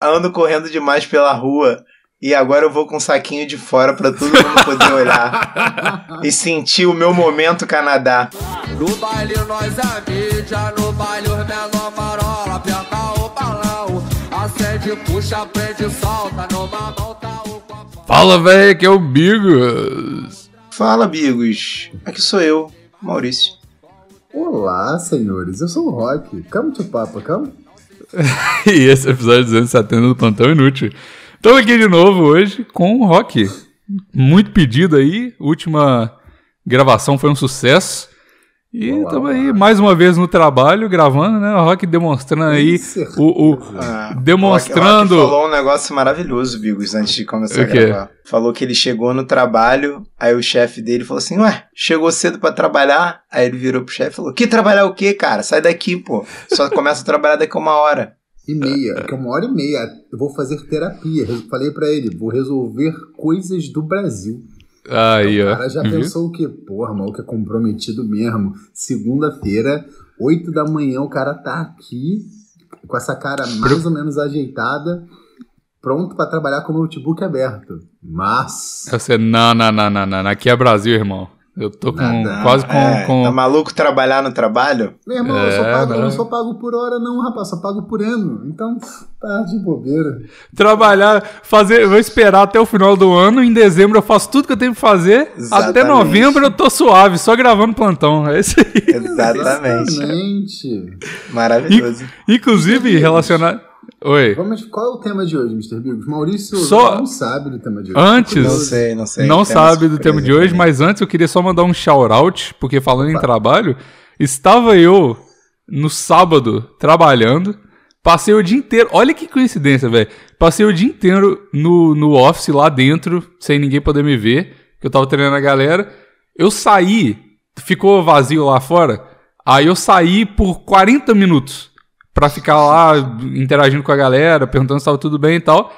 ando correndo demais pela rua e agora eu vou com um saquinho de fora pra todo mundo poder olhar e sentir o meu momento Canadá. No baile nós é mídia, no baile os menor marola, aperta o balão, acende, puxa, prende, solta, numa mão tá o copo. Fala, velho, que é o Bigos. Fala, Bigos. Aqui sou eu, Maurício. Olá, senhores. Eu sou o Rock. Come to Papa, come? e esse episódio 270 do Plantão Inútil. Estamos aqui de novo hoje com o Rock. Muito pedido aí. Última gravação foi um sucesso. E Olá, aí mais uma vez no trabalho, gravando, né? O Rock demonstrando aí certeza. o, o- Ah, Demonstrando- O Rock falou um negócio maravilhoso, Bigos, antes de começar O a quê? gravar. Falou que ele chegou no trabalho, aí o chefe dele falou assim: Ué, chegou cedo pra trabalhar? Aí ele virou pro chefe e falou: Que trabalhar o quê, cara? Sai daqui, pô. Só começa a trabalhar daqui a uma hora. E meia, que é uma hora e meia. Eu vou fazer terapia. Falei pra ele, vou resolver coisas do Brasil. Aí, o ó. cara já Viu? pensou o quê? Porra, maluco é comprometido mesmo. Segunda-feira, 8 da manhã, o cara tá aqui com essa cara mais ou menos ajeitada, pronto pra trabalhar com o notebook aberto. Mas. Você, não, não, não, não, não. Aqui é Brasil, irmão. Eu tô com Nada. quase com. É, com- Tá maluco trabalhar no trabalho? Meu irmão, eu, só É, pago, eu não. sou pago por hora, não, rapaz, só pago por ano. Então, tá de bobeira. trabalhar, fazer, eu vou esperar até o final do ano, em dezembro eu faço tudo que eu tenho que fazer, até Exatamente. novembro eu tô suave, só gravando plantão, é isso aí. Exatamente. Exatamente. Maravilhoso. Inclusive, relacionado... Oi, Vamos, qual é o tema de hoje, Mr. Bigos? Maurício Só- não sabe do tema de hoje. Antes- Não sei, não sei. não sabe do tema de hoje, mas antes eu queria só mandar um shout-out, porque falando em Opa. trabalho, estava eu no sábado trabalhando, passei o dia inteiro, olha que coincidência, velho, passei o dia inteiro no, no office lá dentro, sem ninguém poder me ver, que eu tava treinando a galera, eu saí, ficou vazio lá fora, aí eu saí por 40 minutos pra ficar lá interagindo com a galera, perguntando se tava tudo bem e tal.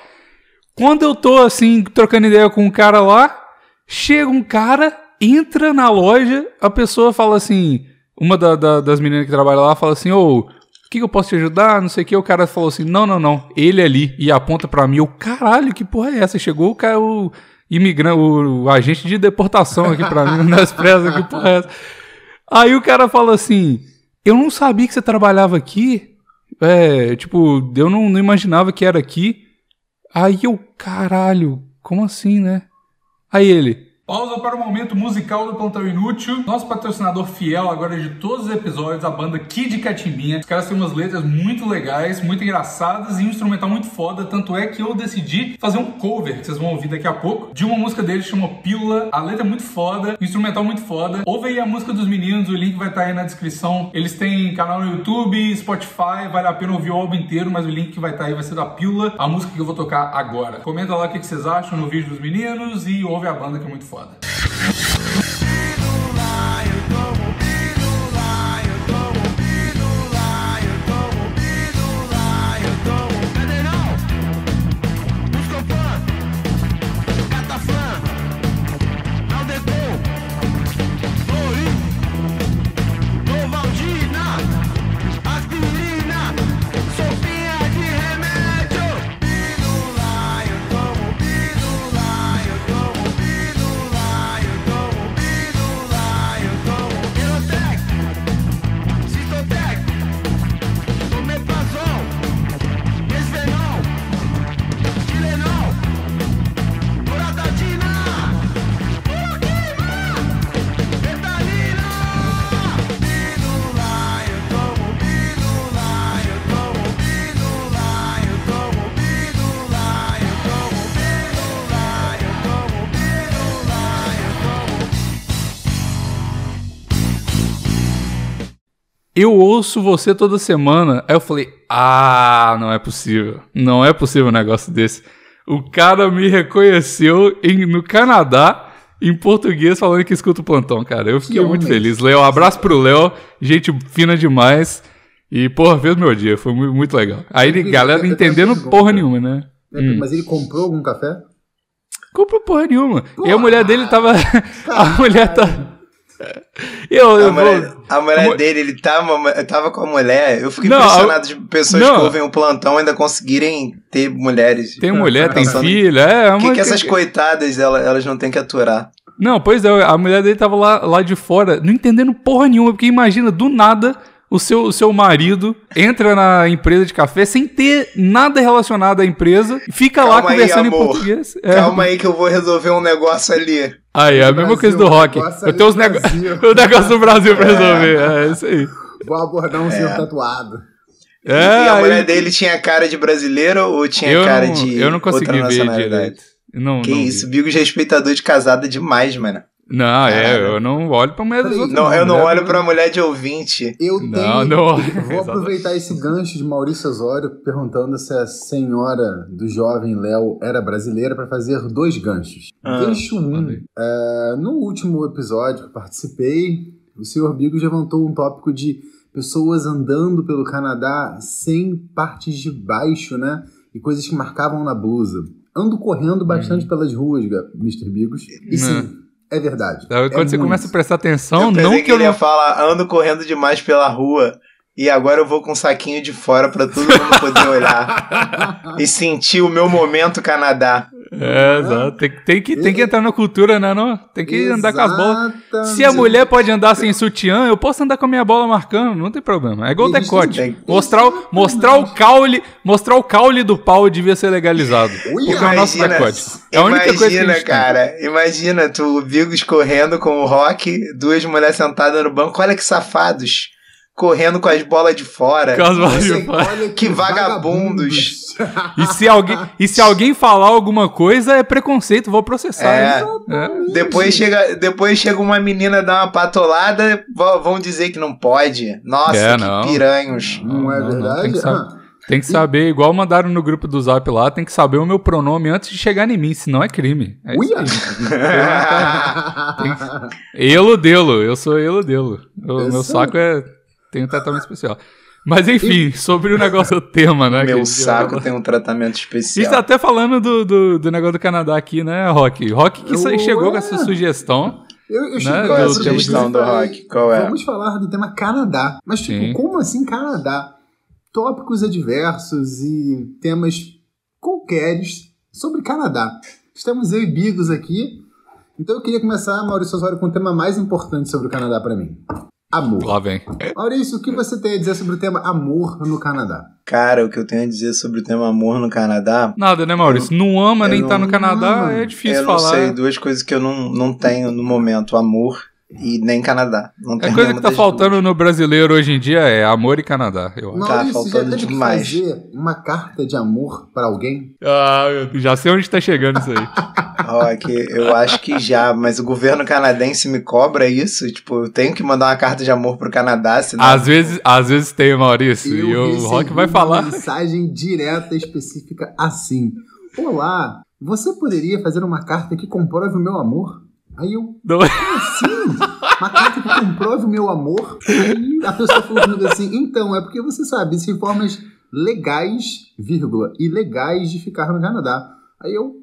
Quando eu tô assim, trocando ideia com um cara lá, chega um cara, entra na loja, a pessoa fala assim, uma da- da- das meninas que trabalha lá fala assim, ô, o que, que eu posso te ajudar? Não sei o que. O cara falou assim, não, não, não, ele ali, e aponta pra mim, eu, caralho, que porra é essa? Chegou o cara, o imigrante, o, o agente de deportação aqui pra mim, nas presas, que porra é essa? Aí o cara fala assim, eu não sabia que você trabalhava aqui, é, tipo, eu não, não imaginava que era aqui. Aí eu, caralho, como assim, né? Aí ele. Pausa para o momento musical do Plantão Inútil. Nosso patrocinador fiel agora de todos os episódios, a banda Kid Catimbinha. Os caras têm umas letras muito legais, muito engraçadas e um instrumental muito foda. Tanto é que eu decidi fazer um cover, que vocês vão ouvir daqui a pouco, de uma música deles que chama Pílula. A letra é muito foda, o instrumental muito foda. Ouve aí a música dos meninos, o link vai estar aí na descrição. Eles têm canal no YouTube, Spotify, vale a pena ouvir o álbum inteiro, mas o link que vai estar aí vai ser da Pílula, a música que eu vou tocar agora. Comenta lá o que vocês acham no vídeo dos meninos e ouve a banda que é muito foda. One. Eu ouço você toda semana. Aí eu falei, ah, não é possível. Não é possível um negócio desse. O cara me reconheceu em- no Canadá, em português, falando que escuta o plantão, cara. Eu fiquei Que muito homem. feliz. Léo, abraço pro Léo, gente fina demais. E, porra, fez meu dia, foi mu- muito legal. Aí, Eu- galera eu entendendo porra pergunta. nenhuma, né? É, Hum. Mas ele comprou algum café? Comprou porra nenhuma. E a mulher dele tava. A mulher tá. Eu, A eu mulher, vou. a mulher Mu- dele, ele tava, tava com a mulher. Eu fico Não, impressionado de pessoas não. que ouvem o plantão ainda conseguirem ter mulheres. Tem mulher, tem Pensando- filho, é. O que, que essas coitadas elas, elas não têm que aturar? Não, pois é, a mulher dele tava lá, lá de fora, não entendendo porra nenhuma, porque imagina, do nada, o seu, o seu marido entra na empresa de café sem ter nada relacionado à empresa, e fica lá Calma aí, conversando em amor. português. É. Calma aí que eu vou resolver um negócio ali. Aí, é a mesma coisa do rock. negócio Eu tenho os nego... O negócio do Brasil pra resolver. É isso aí. Vou abordar um senhor tatuado. É, e a aí- mulher dele tinha cara de brasileiro ou tinha eu cara não, de eu não consegui outra ver direito. Não, Que não vi. isso, Bigos respeitador de casada demais, mano. Não, é, eu não olho pra mulher dos outros. Não, eu não mulher olho pra mulher de ouvinte. Eu Não, tenho. não olho. Vou aproveitar esse gancho de Maurício Osório perguntando se a senhora do jovem Léo era brasileira para fazer dois ganchos. Ah, Gancho 1. Um, é, no último episódio que participei, o senhor Bigos levantou um tópico de pessoas andando pelo Canadá sem partes de baixo, né? E coisas que marcavam na blusa. Ando correndo bastante pelas ruas, Mr. Bigos. E sim, é verdade. Quando É você muito. começa a prestar atenção, eu não que, que eu ele ia não. falar, ando correndo demais pela rua e agora eu vou com um saquinho de fora pra todo mundo poder olhar e sentir o meu momento Canadá. É, exato. Tem, que- tem, que, tem que entrar na cultura, né? Não? Tem que andar com as bolas. Exatamente. Se a mulher pode andar sem sutiã, eu posso andar com a minha bola marcando, não tem problema. É igual E gente decote. tem- Mostrar, o- mostrar o caule, mostrar o caule do pau devia ser legalizado. Ui, Porque é o nosso imagina- decote. É a única coisa que a Imagina, gente tem. cara, imagina tu, o Bigos correndo com o Rock, duas mulheres sentadas no banco, olha que safados, correndo com as bolas de fora. Com as bolas de fora. Olha Que vagabundos. E se alguém, e se alguém falar alguma coisa, é preconceito, vou processar. É. É. Depois chega, depois chega uma menina dar uma patolada, vão dizer que não pode. Nossa, É, que não. piranhos. Não é Não, não, verdade? tem que saber. Ah, Tem que saber, igual mandaram no grupo do Zap lá, tem que saber o meu pronome antes de chegar em mim, senão é crime. É Uia! aí. Elo delo, eu sou elo delo. O Eu meu saco é. Tem um tratamento especial. Mas enfim, sobre o negócio do tema, né? Meu saco tem um tratamento A gente especial. tá até falando do, do, do negócio do Canadá aqui, né, Rock? Rock que Ué. chegou com essa sugestão. Eu, eu Né? cheguei Qual é a Eu- sugestão do eu Rock? Qual é? Vamos falar do tema Canadá. Mas, tipo, Sim. como assim Canadá? Tópicos adversos e temas qualqueres sobre Canadá. Estamos eu e Bigos aqui. Então eu queria começar, Maurício Osório, com o tema mais importante sobre o Canadá pra mim. Amor. Lá vem. Maurício, o que você tem a dizer sobre o tema amor no Canadá? Cara, o que eu tenho a dizer sobre o tema amor no Canadá, Nada, né, Maurício? Não ama eu nem não- tá no Canadá, não, é difícil eu não falar. sei, duas coisas que eu não, não tenho no momento, amor e nem Canadá. Não A tenho coisa que tá faltando no brasileiro hoje em dia é amor e Canadá, eu acho. Tá Maurício, já faltando teve demais. que fazer uma carta de amor pra alguém? Ah, já sei onde tá chegando isso aí. duas. Rock, eu acho que já, mas o governo canadense me cobra isso, tipo, eu tenho que mandar uma carta de amor pro Canadá, senão... às vezes, às vezes tem, Maurício, e o Rock vai uma falar. mensagem direta específica assim: Olá, você poderia fazer uma carta que comprove o meu amor? Aí eu, Não- sim, uma carta que comprove o meu amor? Aí a pessoa falou comigo assim: então, é porque você sabe, existem formas legais, vírgula, ilegais de ficar no Canadá. Aí eu,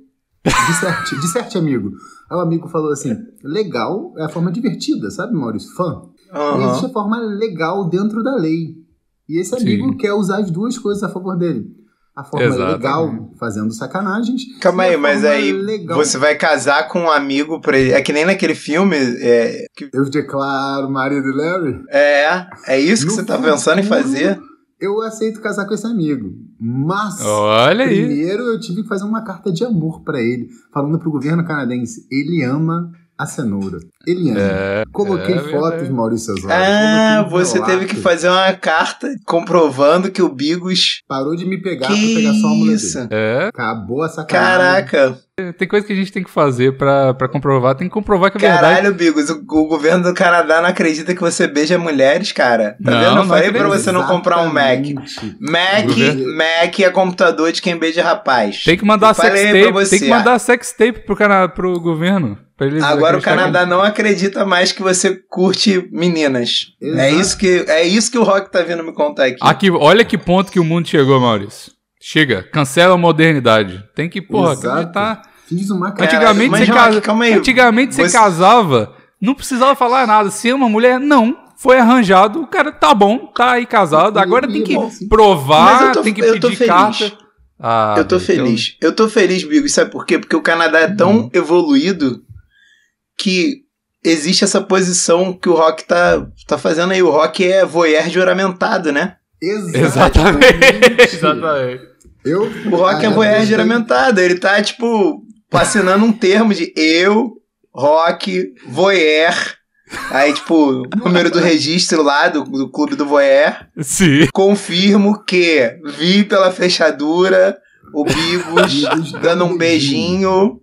disserte, disserte, amigo. Aí o amigo falou assim: legal é a forma divertida, sabe, Maurício? Fã. Aham. Existe a forma legal dentro da lei. E esse amigo Sim. quer usar as duas coisas a favor dele. A forma Exatamente. legal, fazendo sacanagens. Calma aí, mas aí legal. você vai casar com um amigo pra ele. É que nem naquele filme. É, que- Eu declaro marido de Larry. é, é isso que No você tá pensando em fazer? Eu aceito casar com esse amigo. Mas. Olha aí. Primeiro eu tive que fazer uma carta de amor pra ele, falando pro governo canadense. Ele ama a cenoura. Ele ama. É, Coloquei é fotos, verdade. Maurício Osório. Ah, você teve que fazer uma carta comprovando que o Bigos. Parou de me pegar Que pra pegar só a mulher isso? dele. É, Acabou a sacanagem. Caraca, tem coisa que a gente tem que fazer pra, pra comprovar. Tem que comprovar que é verdade. caralho, Bigos. O, o governo do Canadá não acredita que você beija mulheres, cara. Tá Não, vendo? Eu não falei pra você não comprar um Mac. Mac, Governo- Mac é computador de quem beija rapaz. Tem que mandar sex pra tape, você, tem que mandar sex tape pro, cana pro governo. Agora o Canadá não acredita mais que você curte meninas. Exato. É isso, que, é isso que o Rock tá vindo me contar aqui. Aqui, olha que ponto que o mundo chegou, Maurício. Chega, cancela a modernidade. Tem que, porra, acreditar. Fiz uma Cara, Antigamente, mas, você, casa- calma aí. Antigamente você Você- casava Não precisava falar nada. Se é uma mulher, não. Foi arranjado, o cara tá bom, tá aí casado. Agora tem que Mas provar, eu tô- tem que eu tô pedir feliz. carta. Ah, eu tô então- feliz. Eu tô feliz, Bigo. Sabe por quê? Porque o Canadá é tão Uhum. evoluído que existe essa posição que o Rock tá, tá fazendo aí. O Rock é voyeur juramentado, né? Exatamente. Exatamente. Eu, O Rock é Ah, voyeur eu gostei. juramentado. Ele tá, tipo, assinando um termo de eu, Rock, voyeur. Aí, tipo, número do registro lá do, do clube do voyeur. Sim. Confirmo que vi pela fechadura o Bigos dando um beijinho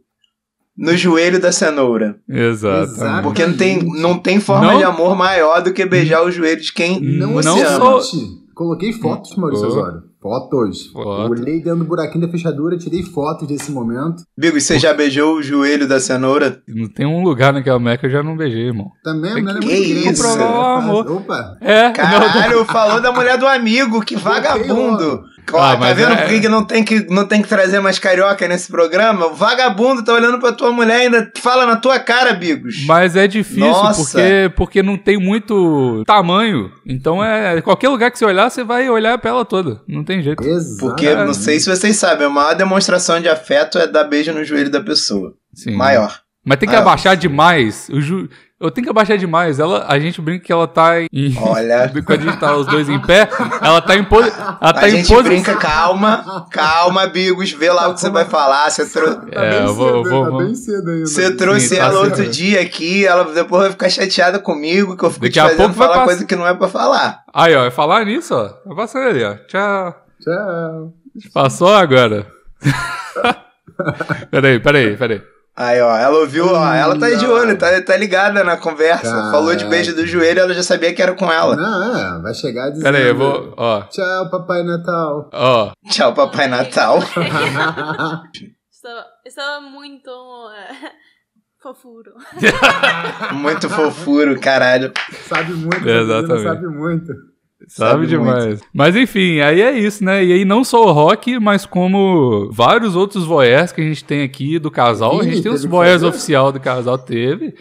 no joelho da cenoura. Exato. Porque não tem, não tem forma Não- de amor maior do que beijar o joelho de quem Não, Não você ama. sou- existe. Coloquei fotos, Maurício. Osório. Fotos. Foto. Olhei dentro do buraquinho da fechadura, tirei fotos desse momento. Bigos, você já beijou o joelho da cenoura? Não tem um lugar naquela meca que eu já não beijei, irmão. Também Tem não era que- muito que grande. isso? né? Comprovar o amor. Opa! É, Caralho, falou da mulher do amigo, que vagabundo. Ó, Ah, tá vendo é- por que não tem que não tem que trazer mais carioca nesse programa? O vagabundo tá olhando pra tua mulher e ainda fala na tua cara, Bigos. Mas é difícil Nossa. porque, porque não tem muito tamanho. Então é. Qualquer lugar que você olhar, você vai olhar pra ela toda. Não tem jeito. Exato. Porque, não sei se vocês sabem, a maior demonstração de afeto é dar beijo no joelho da pessoa. Sim. Maior. Mas tem que Maior. abaixar demais. O ju... Eu tenho que abaixar demais. Ela, a gente brinca que ela tá em. Olha. Quando a gente tá os dois em pé, ela tá em pose. Ela tá a em gente pose. brinca, calma, calma, Bigos, vê lá o que você vai falar. Você, trou- Tá É, bem eu vou- cedo, vou- tá vou- bem cedo ainda. você trouxe tá ela outro dia aqui, ela depois vai ficar chateada comigo, que eu fico Daqui te a fazendo pouco vai falar passar- coisa que não é pra falar. Aí, ó, falar nisso, ó. Vai passando ali, ó. Tchau. Tchau. Passou agora. peraí, peraí, peraí. Aí, ó, ela ouviu, ó, ela tá de Não. olho, tá, tá ligada na conversa. Caraca. Falou de beijo do joelho, ela já sabia que era com ela. Não, é, vai chegar dizendo... Peraí, eu vou. Ó, Tchau, Papai Natal. ó. Tchau, Papai Natal. Estava, estava muito eh, fofuro. Muito fofuro, caralho. sabe muito, Exatamente. sabe muito. Sabe, Sabe demais. Mas enfim, aí é isso, né? E aí não só o Rock, mas como vários outros voyeurs que a gente tem aqui do casal. a gente tem os voyeurs voyeur? oficial do casal, teve.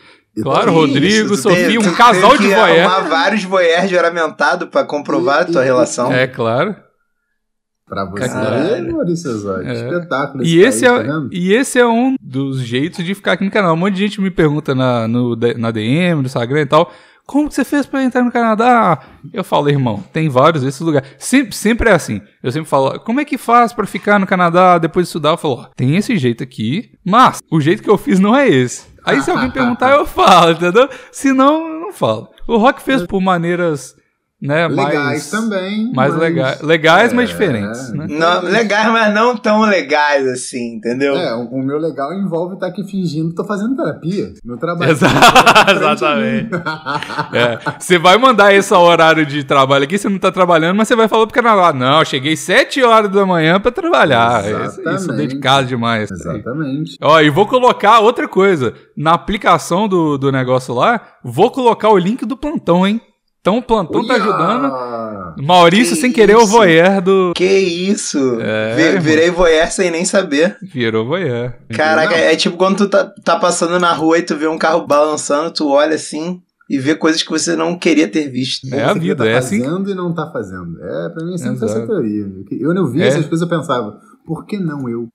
Claro, Que Rodrigo, isso, tem- Sofia, tu um casal teve de que voyeur. arrumar vários voyeurs juramentados pra comprovar a tua relação. É claro. Pra você, Caralho. Maurício Osório. É. Espetáculo E país, esse, tá é, vendo? e esse é um dos jeitos de ficar aqui no canal. Um monte de gente me pergunta na, no, na DM, no Instagram e tal. Como que você fez pra entrar no Canadá? Eu falo, irmão, tem vários desses lugares. Sempre, sempre é assim. Eu sempre falo, como é que faz pra ficar no Canadá depois de estudar? Eu falo, ó, tem esse jeito aqui, mas o jeito que eu fiz não é esse. Aí se alguém perguntar, eu falo, entendeu? Se não, eu não falo. O Rock fez por maneiras, né, Legais mais... também. Mais mas- legais, legais mas É. diferentes, né? Não, legais, mas não tão legais assim, entendeu? É, o, o meu legal envolve estar aqui fingindo que tô fazendo terapia. Meu trabalho. Exa- Exatamente. É, Você vai mandar esse horário de trabalho aqui, você não tá trabalhando, mas você vai falar pro Canadá, não, eu cheguei 7 horas da manhã pra trabalhar. Isso, isso Exatamente. dedicado demais. Exatamente. Ó, e vou colocar outra coisa. Na aplicação do, do negócio lá, vou colocar o link do plantão, hein? Então o plantão tá Uia! ajudando. Maurício, Que sem querer, o isso? voyeur do. Que isso? É, irmão. virei voyeur sem nem saber. Virou voyeur. Caraca, Não. é tipo quando tu tá, tá passando na rua e tu vê um carro balançando, tu olha assim e vê coisas que você não queria ter visto. É a Você vida, tá é assim. fazendo e não tá fazendo. É, pra mim sempre foi Exato. essa teoria. Eu não vi É. essas coisas, eu pensava, por que não eu?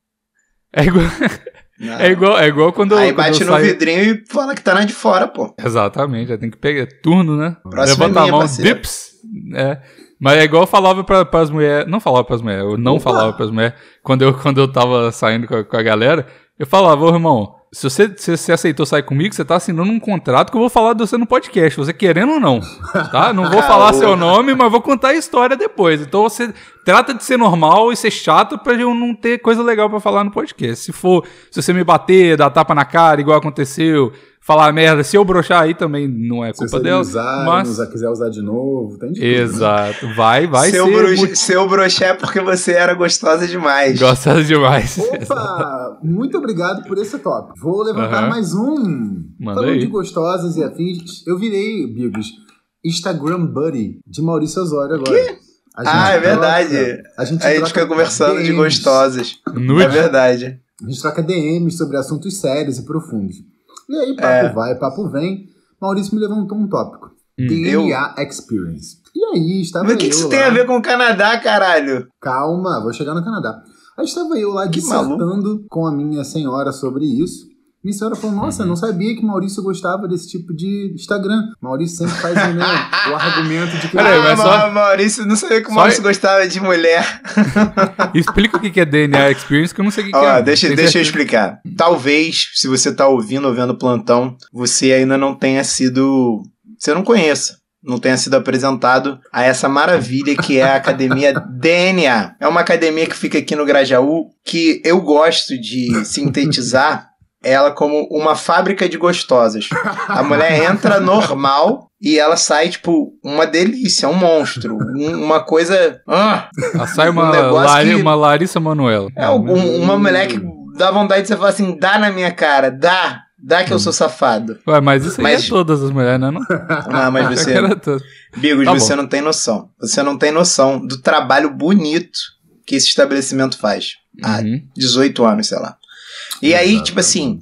É igual, É igual, é igual quando, Aí quando bate no saio- vidrinho e fala que tá na de fora, pô. Exatamente, já tem que pegar. É turno, né? Próxima Levanta é a mão, parceiro. dips. É. Mas é igual eu falava pra, pras mulheres. Não falava pras mulheres, eu não Opa! falava pras mulheres. Quando eu, quando eu tava saindo com a, com a galera, eu falava, ô irmão, se você, se você aceitou sair comigo, você tá assinando um contrato que eu vou falar de você no podcast, você querendo ou não. Tá? Não vou falar seu nome, mas vou contar a história depois. Então você trata de ser normal e ser chato pra eu não ter coisa legal pra falar no podcast. Se for, se você me bater, dar tapa na cara, igual aconteceu, falar merda, se eu broxar aí também não é Se culpa você dela. usar, mas... usar, quiser usar de novo, tem de tudo, né? Exato. Vai, vai seu, ser broche, muito seu broche é porque você era gostosa demais. gostosa demais. Opa! Muito obrigado por esse top. Vou levantar Aham. mais um. Manda Falando aí. de gostosas e afins, eu virei, Bigos, Instagram Buddy de Maurício Osório agora. A gente Ah, é troca- verdade. A gente, Aí a gente troca fica conversando de DMs. gostosas. Nude. É verdade. A gente troca DMs sobre assuntos sérios e profundos. E aí, papo É. vai, papo vem. Maurício me levantou um tópico. Hum. DNA Experience. E aí, estava Mas o que, que eu isso lá. tem a ver com o Canadá, caralho? Calma, vou chegar no Canadá. Aí estava eu lá Que dissertando com a minha senhora sobre isso. Minha senhora falou, nossa, Uhum. não sabia que Maurício gostava desse tipo de Instagram. Maurício sempre faz né, o argumento de que... Peraí, ah, mas só- Maurício, não sabia que o só- Maurício gostava de mulher. Explica o que é DNA Experience, que eu não sei o que, que Ó, é. deixa, deixa eu explicar. Talvez, se você tá ouvindo ou vendo o plantão, você ainda não tenha sido. Você não conheça. Não tenha sido apresentado a essa maravilha que é a academia DNA. É uma academia que fica aqui no Grajaú que eu gosto de sintetizar ela como uma fábrica de gostosas. A mulher entra normal e ela sai, tipo, uma delícia, um monstro. um- uma coisa. Ah, Ah, sai uma, um Lari- que- uma Larissa Manoela. é um- uma mulher que dá vontade de você falar assim: dá na minha cara, dá, dá que eu sou safado. Ué, mas isso aí Mas- é todas as mulheres, né? Não? Ah, mas você. Bigos, Tá você não tem noção. Você não tem noção do trabalho bonito que esse estabelecimento faz. há Uhum. 18 anos, sei lá. E aí, tipo assim,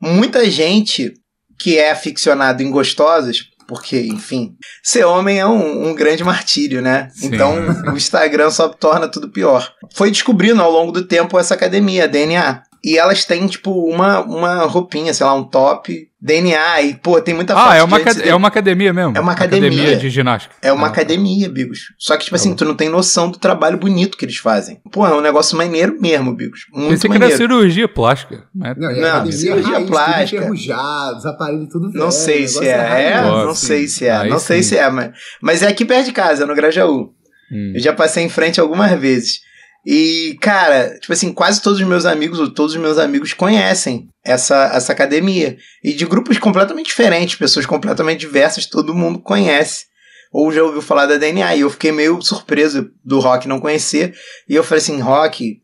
muita gente que é aficionado em gostosas, porque, enfim, ser homem é um, um grande martírio, né? Sim. Então, o Instagram só torna tudo pior. Foi descobrindo ao longo do tempo essa academia, DNA. E elas têm, tipo, uma, uma roupinha, sei lá, um top, DNA. E, pô, tem muita foto Ah, é de uma, antes acad- e é uma academia mesmo? É uma academia. de ginástica. é uma Ah, academia, Bigos. Só que, tipo Tá assim, bom. tu não tem noção do trabalho bonito que eles fazem. Pô, é um negócio maneiro mesmo, Bigos. Muito Pensei que era maneiro. cirurgia plástica. Né? Não, e Não, academia cirurgia raiz, plástica. tudo enferrujado, os aparelhos tudo velho. Não sei se é, é, Nossa, não assim. sei se é, Aí não sei sim. se é, mas, mas é aqui perto de casa, no Grajaú. Hum. Eu já passei em frente algumas vezes. E, cara, tipo assim, quase todos os meus amigos, ou todos os meus amigos conhecem essa, essa academia. E de grupos completamente diferentes, pessoas completamente diversas, todo mundo conhece. Ou já ouviu falar da DNA. E eu fiquei meio surpreso do Rock não conhecer. E eu falei assim, Rock,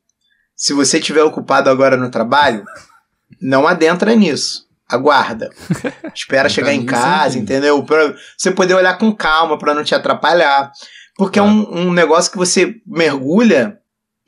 se você estiver ocupado agora no trabalho, não adentra nisso. Aguarda. Espera chegar em casa, entendeu? Pra você poder olhar com calma, pra não te atrapalhar. Porque é um, um negócio que você mergulha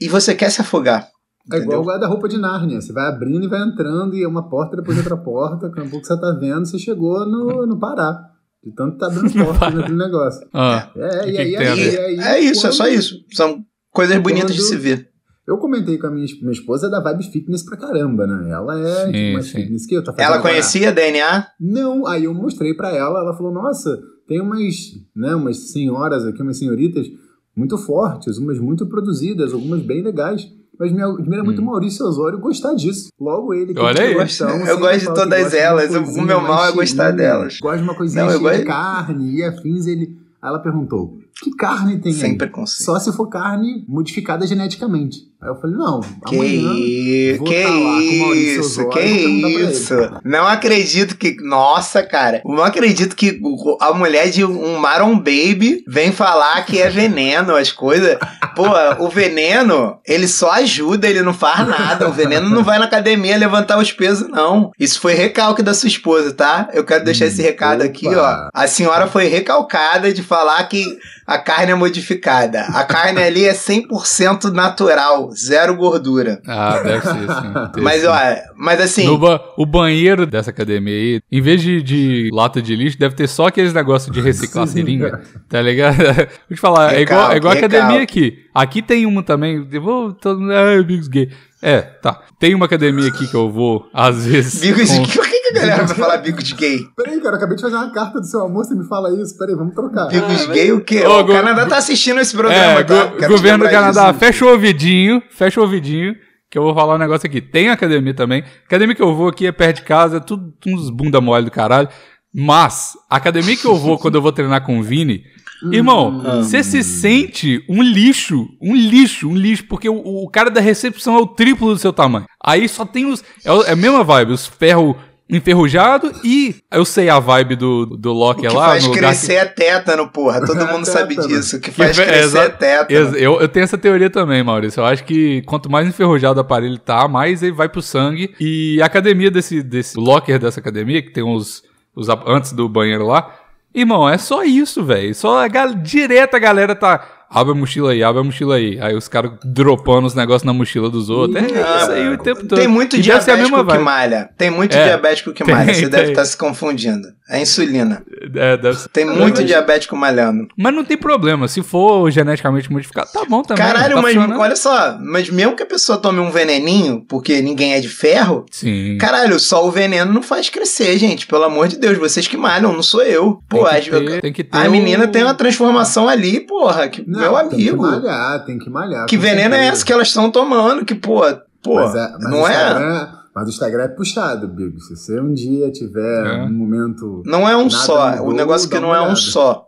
e você quer se afogar. É igual o guarda-roupa de Nárnia. Você vai abrindo e vai entrando, e é uma porta depois outra porta. Daqui a pouco você tá vendo, você chegou no, no Pará. De tanto que tá abrindo porta naquele negócio. Ah, É, E e, aí, aí, aí, É isso, é só isso. São coisas bonitas de se ver. Eu comentei com a minha, minha esposa é da Vibe Fitness pra caramba, né? Ela é Sim, tipo, mais sim. fitness que eu. Tá fazendo Ela agora- conhecia a DNA? Não, aí eu mostrei pra ela, ela falou, nossa, tem umas, né, umas senhoras aqui, umas senhoritas muito fortes, umas muito produzidas, algumas bem legais. Mas me admira muito o Maurício Osório gostar disso. Logo ele. que Olha aí. cristão, Eu sempre gosto de todas gosta de elas, o- meu mal é gostar delas. Gosta de uma coisinha Não, cheia de gosto- carne e afins. Ele... Aí ela perguntou, que carne tem Sem aí? preconceito. Só se for carne modificada geneticamente. Aí eu falei, não, Que, amanhã... vou que tá lá com o Maurício isso, que isso. Não acredito que. Nossa, cara. Não acredito que a mulher de um Maron Baby vem falar que é veneno, as coisas. Pô, o veneno, ele só ajuda, ele não faz nada. O veneno não vai na academia levantar os pesos, não. Isso foi recalque da sua esposa, tá? Eu quero deixar esse recado aqui, ó. Opa. A senhora foi recalcada de falar que a carne é modificada. A carne ali é 100% natural, zero gordura. ah, deve ser, sim. Deve Mas, ó, mas assim, No ba- o banheiro dessa academia aí, em vez de, de lata de lixo, deve ter só aqueles negócios de reciclar seringa, tá ligado? Vou te falar, é igual, é igual a Recalque, academia recalque. aqui. Aqui tem uma também, eu vou, mundo, ah, amigos gay. É, tá. Tem uma academia aqui que eu vou, às vezes. de com- Por galera vai falar bico de gay? Peraí, cara, eu acabei de fazer uma carta do seu amor, você me fala isso. Peraí, vamos trocar. Bico de gay o quê? Ô, o go- Canadá tá assistindo esse programa, É, tá? go- governo do Canadá, disso. fecha o ouvidinho, fecha o ouvidinho, que eu vou falar um negócio aqui. Tem academia também. Academia que eu vou aqui é perto de casa, é tudo uns bunda mole do caralho. Mas, a academia que eu vou quando eu vou treinar com o Vini, irmão, você se sente um lixo, um lixo, um lixo, porque o, o cara da recepção é o triplo do seu tamanho. Aí só tem os. É, é a mesma vibe, os ferros enferrujados e eu sei a vibe do, do O Loki que lá. faz no lugar que- crescer é tétano, porra. Todo mundo sabe disso. O que faz Que- crescer exa- é tétano. Eu, eu tenho essa teoria também, Maurício. Eu acho que quanto mais enferrujado o aparelho tá, mais ele vai pro sangue. E a academia desse, desse o locker dessa academia, que tem os, os antes do banheiro lá, irmão, é só isso, velho. Só a gal, direto a galera tá. Abre a mochila aí, abre a mochila aí. Aí os caras dropando os negócios na mochila dos outros. É isso aí o tempo todo. Tem muito E diabético que malha. Tem muito É. diabético que Tem, malha. Você deve tem. estar se confundindo. É insulina. É, deve ser. Tem muito diabético malhando. Mas não tem problema. Se for geneticamente modificado, tá bom também. Caralho, tá mas olha só, mas mesmo que a pessoa tome um veneninho, porque ninguém é de ferro, Sim. caralho, só o veneno não faz crescer, gente. Pelo amor de Deus, vocês que malham, não sou eu. Pô, tem, que ter, tem que ter a o- menina tem uma transformação ali, porra, que Não, meu Tem que amigo. malhar, tem que malhar. Que veneno é certeza. esse que elas estão tomando? Que, pô, pô, Mas, é, mas não é. Mas o Instagram é puxado, Bigo. Se você um dia tiver É. um momento. Não é um só. mudou, o negócio que não é um só.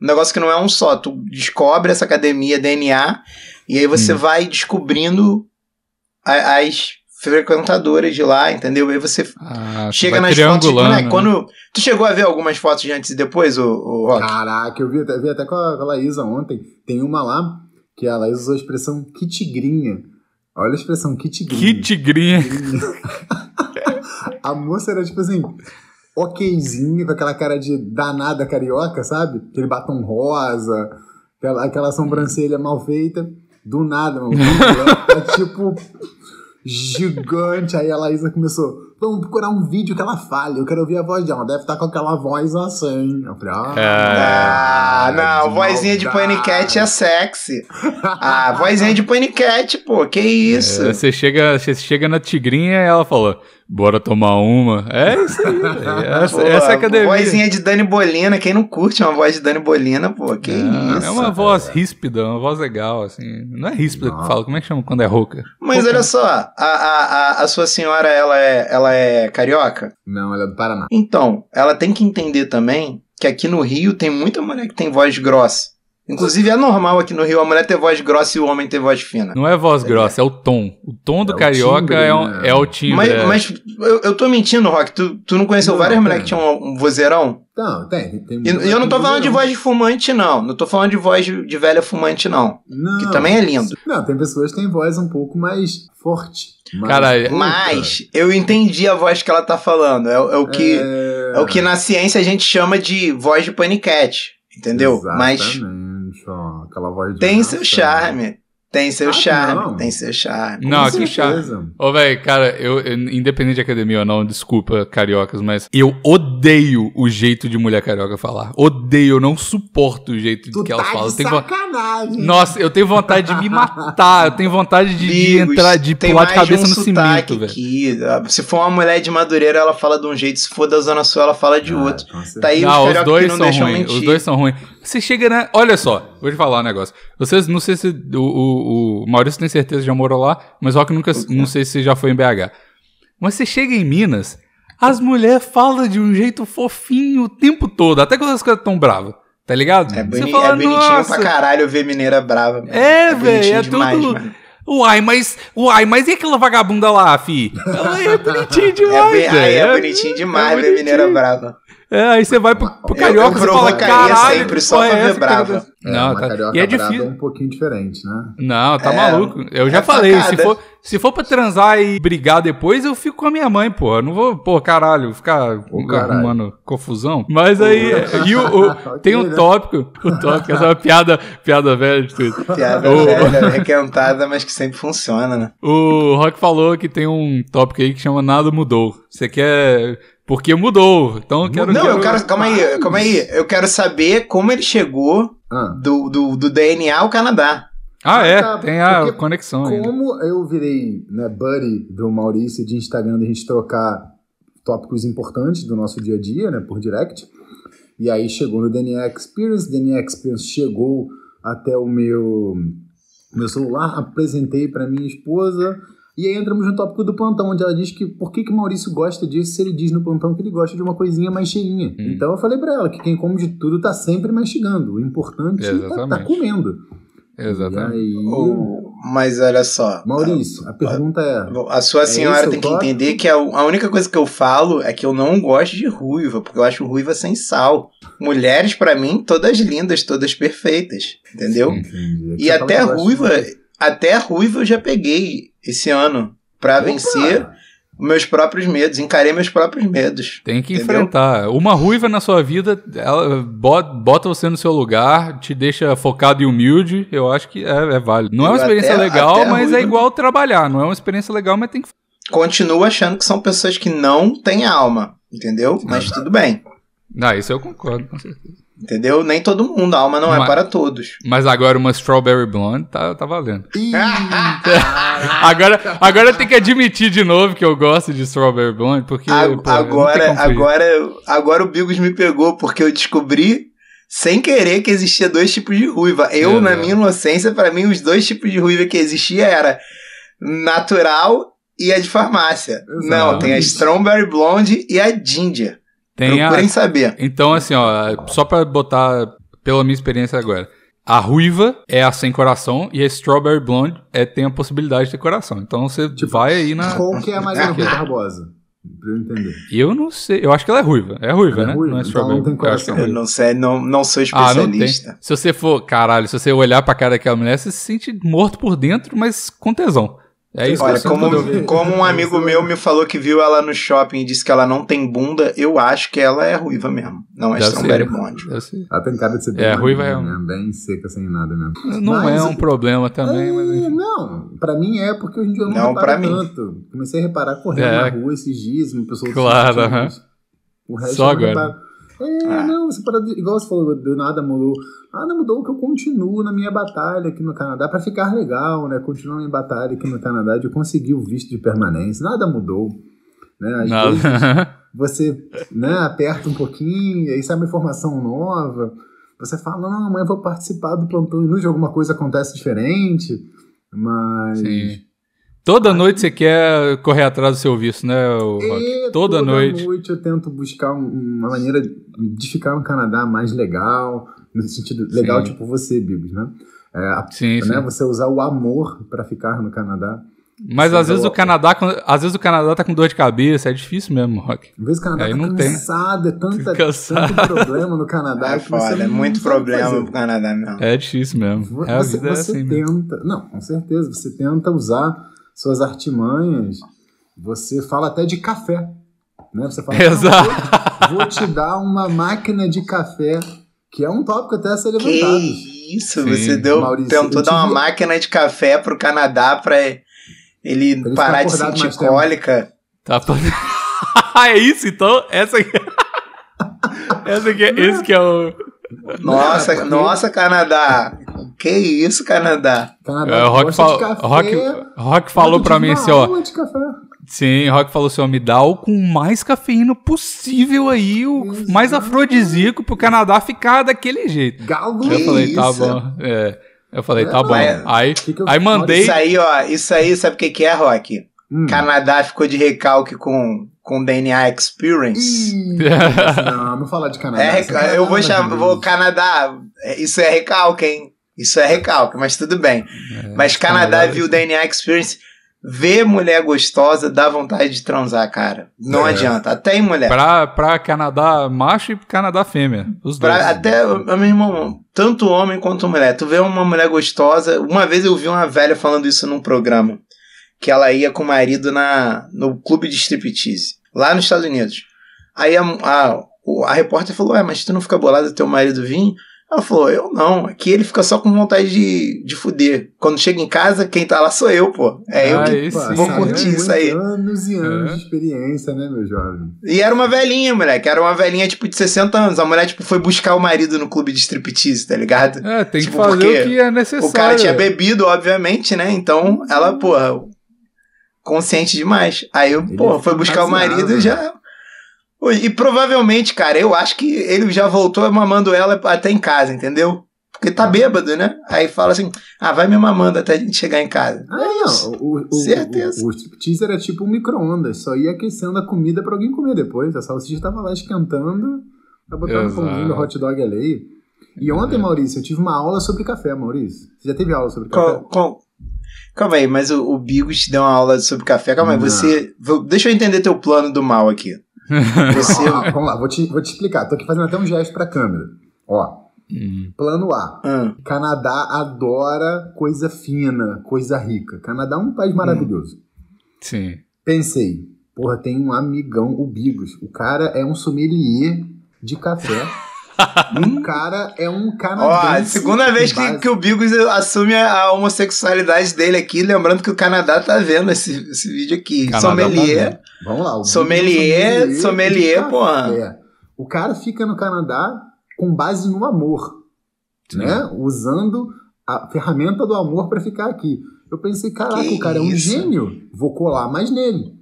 O negócio que não é um só. Tu descobre essa academia DNA e aí você Hum. vai descobrindo as frequentadoras de lá, entendeu? Aí você Ah, chega nas fotos. triangulando, Moleque, né? quando tu chegou a ver algumas fotos de antes e depois, o, o Rock? Caraca, eu vi, até- vi até com a, com a Laísa ontem. Tem uma lá que a Laísa usou a expressão que tigrinha. Olha a expressão que tigrinha. Que tigrinha. A moça era tipo assim, okzinha, com aquela cara de danada carioca, sabe? Aquele batom rosa, aquela, aquela sobrancelha mal feita. Do nada, mano. Ela tá tipo gigante. Aí a Laísa começou, vamos procurar um vídeo que ela fale. Eu quero ouvir a voz dela. Deve estar com aquela voz assim. Eu falei, ah, Ah, não, de vozinha de paniquete é sexy. Ah, vozinha de paniquete, pô, que isso? É, você, chega, você chega na tigrinha e ela fala, bora tomar uma. É isso aí. Essa, Pô, essa é a academia. Vozinha de Dani Bolina, quem não curte uma voz de Dani Bolina, pô, que é, isso? é uma voz ríspida, uma voz legal, assim. Não é ríspida que Não. fala, como é que chama quando é rouca? Mas olha só, a, a, a, a sua senhora, ela é, ela é carioca? Não, ela é do Paraná. Então, ela tem que entender também que aqui no Rio tem muita mulher que tem voz grossa. Inclusive é normal aqui no Rio a mulher ter voz grossa e o homem ter voz fina. Não é voz grossa, é o tom. O tom do É o carioca timbre, é, um- né? é o timbre. Mas, é. mas eu, eu tô mentindo, Rock. Tu, tu não conheceu Não, várias tem. mulheres que tinham um vozeirão? Não, tem. tem E, eu não tô falando de voz de fumante, não. Não tô falando de voz de, de velha fumante, não. Não. Que também é lindo. Não, tem pessoas que têm voz um pouco mais forte. mais Caralho, rouca. Mas eu entendi a voz que ela tá falando. É, o- é o que. É, É o que na ciência a gente chama de voz de paniquete, entendeu? Mas Aquela voz de tem seu charme. Tem seu Ah, charme, não. tem seu charme. Não, Com que certeza. Ô, velho, cara, eu, eu- independente de academia ou não, desculpa, cariocas, mas eu odeio o jeito de mulher carioca falar. Odeio, eu não suporto o jeito Tu que elas tá falam. Eu de tenho vo- sacanagem. Nossa, eu tenho vontade de me matar. Eu tenho vontade de, de Bigos, entrar, de pular de cabeça um no cimento, velho. Se for uma mulher de Madureira, ela fala de um jeito. Se for da Zona Sul, ela fala de Ah, outro. Tá aí Não, os os carioca que dois não são deixam ruins. mentir. Os dois são ruins. Você chega na. Olha só, vou te falar um negócio. Vocês, não sei se o, o, o Maurício tem certeza que já morou lá, mas que nunca. Não sei se já foi em BH. Mas você chega em Minas, as mulheres falam de um jeito fofinho o tempo todo, até quando as coisas tão bravas. Tá ligado? É, boni fala, é bonitinho "Nossa, pra caralho ver mineira brava. mano. É, velho, bonitinho é demais, tudo. mano. Uai, mas. Uai, mas e aquela vagabunda lá, fi? Ela é bonitinha É, demais, aí é velho. bonitinho demais é ver bonitinho. mineira brava. É, aí você vai pro, pro carioca e fala, caralho, sempre só porra pra é ver brava. acontecendo?" É, Não, tá. carioca E é brava difícil. é um pouquinho diferente, né? Não, tá É, maluco. Eu já é falei, se for, se for pra transar e brigar depois, eu fico com a minha mãe, pô. Eu não vou, pô, caralho, ficar Ô, caralho. arrumando confusão. Mas aí, e o, o- tem um né? tópico, o tópico, essa é uma piada, piada velha de tudo. Piada velha, requentada, mas que sempre funciona, né? O Rock falou que tem um tópico aí que chama Nada Mudou. Você quer. Porque mudou. Então eu quero. Não, eu quero. Calma aí, calma aí. Eu quero saber como ele chegou Ah, do, do, do DNA ao Canadá. Ah, é, Tá, tem a conexão ainda. como eu virei né, buddy do Maurício de Instagram, da gente trocar tópicos importantes do nosso dia a dia, né, por direct. E aí chegou no DNA Experience, DNA Experience chegou até o meu, meu celular, apresentei para minha esposa. E aí entramos no tópico do plantão, onde ela diz que por que, que Maurício gosta disso se ele diz no plantão que ele gosta de uma coisinha mais cheinha. Então eu falei pra ela que quem come de tudo tá sempre mastigando. O importante é tá, tá comendo. Exatamente. E aí, Ou- mas olha só. Maurício, a pergunta é. A sua senhora esse tem que entender que a, a única coisa que eu falo é que eu não gosto de ruiva, porque eu acho ruiva sem sal. Mulheres, pra mim, todas lindas, todas perfeitas. Entendeu? Entendi. E Você até ruiva, até ruiva eu já peguei esse ano pra Opa! vencer meus próprios medos, encarei meus próprios medos. Tem que Entendeu? enfrentar. Uma ruiva na sua vida, ela bo- bota você no seu lugar, te deixa focado e humilde. Eu acho que é, é válido. Não é uma experiência até- legal, até mas é igual trabalhar. Não é uma experiência legal, mas tem que. Continuo achando que são pessoas que não têm alma, entendeu? Mas tudo bem, Ah, isso eu concordo, com certeza. Entendeu? Nem todo mundo, a alma não é Mas- para todos. Mas agora uma Strawberry Blonde tá, tá valendo. Agora, agora tem que admitir de novo que eu gosto de Strawberry Blonde, porque. A- pô, agora, agora, agora o Bigos me pegou, porque eu descobri sem querer que existia dois tipos de ruiva. Eu, É, na minha inocência, pra mim, os dois tipos de ruiva que existia era natural e a de farmácia. Não, tem a Strawberry Blonde e a Ginger. Tem a, Procurem saber. Então, assim, ó, só pra botar pela minha experiência agora. A ruiva é a sem coração e a Strawberry Blonde é, tem a possibilidade de ter coração. Então você Tipo, vai aí na. Qual que é a Mariana Rui Barbosa? Pra eu entender. Eu não sei. Eu acho que ela é ruiva. É ruiva, Ela é né? ruiva, Não é então Strawberry. não tem Eu acho que é coração. Eu ruiva. não sei, não, não sou Ah, não tem. especialista. Se você for, caralho, se você olhar pra cara daquela mulher, você se sente morto por dentro, mas com tesão. É isso Olha, como, como um amigo é- meu me falou que viu ela no shopping e disse que ela não tem bunda, eu acho que ela é ruiva mesmo. Não é Strawberry. Blonde. Ela tem cara de ser bem É, ruiva é um-? Bem seca, sem nada mesmo. Não Mas- é um problema também, mas É, enfim. não, pra mim é porque hoje em dia eu não, Não, reparo tanto. Comecei a reparar correndo É. na rua esses dias, uma pessoa Claro, aham. motivos. O resto Só agora. reparo. É, Ah. não, você parou de, igual você falou, do nada mudou. Nada mudou que eu continuo na minha batalha aqui no Canadá pra ficar legal, né? Continuo na minha batalha aqui no Canadá de conseguir o visto de permanência. Nada mudou. Né? Às vezes você né, aperta um pouquinho, aí sai uma informação nova. Você fala, não, amanhã eu vou participar do plantão inútil, alguma coisa acontece diferente. Mas. Sim. Toda noite você quer correr atrás do seu visto, né, Rock? E Toda noite. eu tento buscar um- uma maneira de ficar no Canadá mais legal, no sentido legal, Sim. tipo você, Bigos, né? É, a- Sim, sim. né? Você usar o amor pra ficar no Canadá. Mas Sim, às vezes o Canadá, às vezes o Canadá tá com dor de cabeça, é difícil mesmo, Rock. Às vezes o Canadá Aí tá não tem. cansado, é tanta, Cansado. tanto problema no Canadá É que você foda, é não muito problema fazer. pro Canadá mesmo. É difícil mesmo. É, a você, vida é você assim mesmo. tenta. Não, com certeza. Você tenta usar suas artimanhas. Você fala até de café. Né? Você fala, Exato. "Não, vou, vou te dar uma máquina de café, que é um tópico até a ser levantado. Que isso, Sim. você deu, Maurício, tentou dar uma tive- máquina de café pro Canadá pra ele ficar parar de sentir. Tá cólica. pra... é isso, então? Essa aqui. Essa aqui é, esse que é o. Nossa, porque- nossa, Canadá. Que isso, Canadá. Canadá É, o Rock, fal... café. Rock, Rock falou tive mim assim, ó. Sim, Rock falou assim, ó, me dá o com mais cafeína possível aí, o Exato. mais afrodisíaco pro Canadá ficar daquele jeito. Galo. Eu falei, tá isso? bom. É. Eu falei, tá É, bom. Aí, Que que eu- aí mandei. Isso aí, ó, isso aí, sabe o que, que é, Rock? Hum. Canadá ficou de recalque com, com DNA Experience. Não, não falar de Canadá. É, eu vou chamar, vou Canadá. é, Isso é recalque, hein? Isso é recalque, mas tudo bem. É, mas Canadá Canadá- viu DNA Experience. Ver mulher gostosa dá vontade de transar, cara. Não É. adianta. Até em mulher. Pra, pra Canadá macho e Canadá fêmea. Os dois. Pra, até, meu irmão, tanto homem quanto mulher. Tu vê uma mulher gostosa. Uma vez eu vi uma velha falando isso num programa. Que ela ia com o marido na, no clube de striptease. Lá nos Estados Unidos. Aí a, a, a repórter falou: Ué, mas tu não fica bolado teu marido vir? Ela falou: Eu não. Aqui ele fica só com vontade de, de fuder. Quando chega em casa, quem tá lá sou eu, pô. É eu Ah, que. Pô, sim. Vou curtir é isso aí. Anos e anos É. de experiência, né, meu jovem? E era uma velhinha, moleque. Era uma velhinha, tipo, de 60 anos. A mulher, tipo, foi buscar o marido no clube de striptease, tá ligado? É, tem Tipo, que fazer o que é necessário. O cara tinha é. bebido, obviamente, né? Então, ela, porra, consciente demais. Aí, eu, Ele porra, foi buscar o marido e já. Oi, E provavelmente, cara, eu acho que ele já voltou mamando ela até em casa, entendeu? Porque tá bêbado, né? Aí fala assim: ah, vai me mamando até a gente chegar em casa. Ah, não. O, o, Certeza. O, o striptease era tipo um micro-ondas, só ia aquecendo a comida pra alguém comer depois. A salsicha tava lá esquentando, tá botando Exato. pãozinho hot dog alheio. E ontem, É. Maurício, eu tive uma aula sobre café, Maurício. Você já teve aula sobre café? Qual- qual- Calma aí, mas o, o Bigos te deu uma aula sobre café. Calma aí, Não. você. vou- Deixa eu entender teu plano do mal aqui. Você. Ó, vamos lá, vou te, vou te explicar. Tô aqui fazendo até um gesto pra câmera. Ó, Hum, plano A. Hum, Canadá adora coisa fina, coisa rica. Canadá é um país maravilhoso. sim. Pensei, Porra, tem um amigão, o Bigos. O cara é um sommelier de café. o cara é um Ó, canadense. segunda vez que, que o Bigos assume a homossexualidade dele aqui, lembrando que o Canadá tá vendo esse, esse vídeo aqui. Canadá tá Sommelier. Vamos lá. o Sommelier, é um sommelier, de porra. café. O cara fica no Canadá com base no amor, né? Usando a ferramenta do amor pra ficar aqui. Eu pensei, caraca, Que o cara é um isso? gênio. Vou colar mais nele.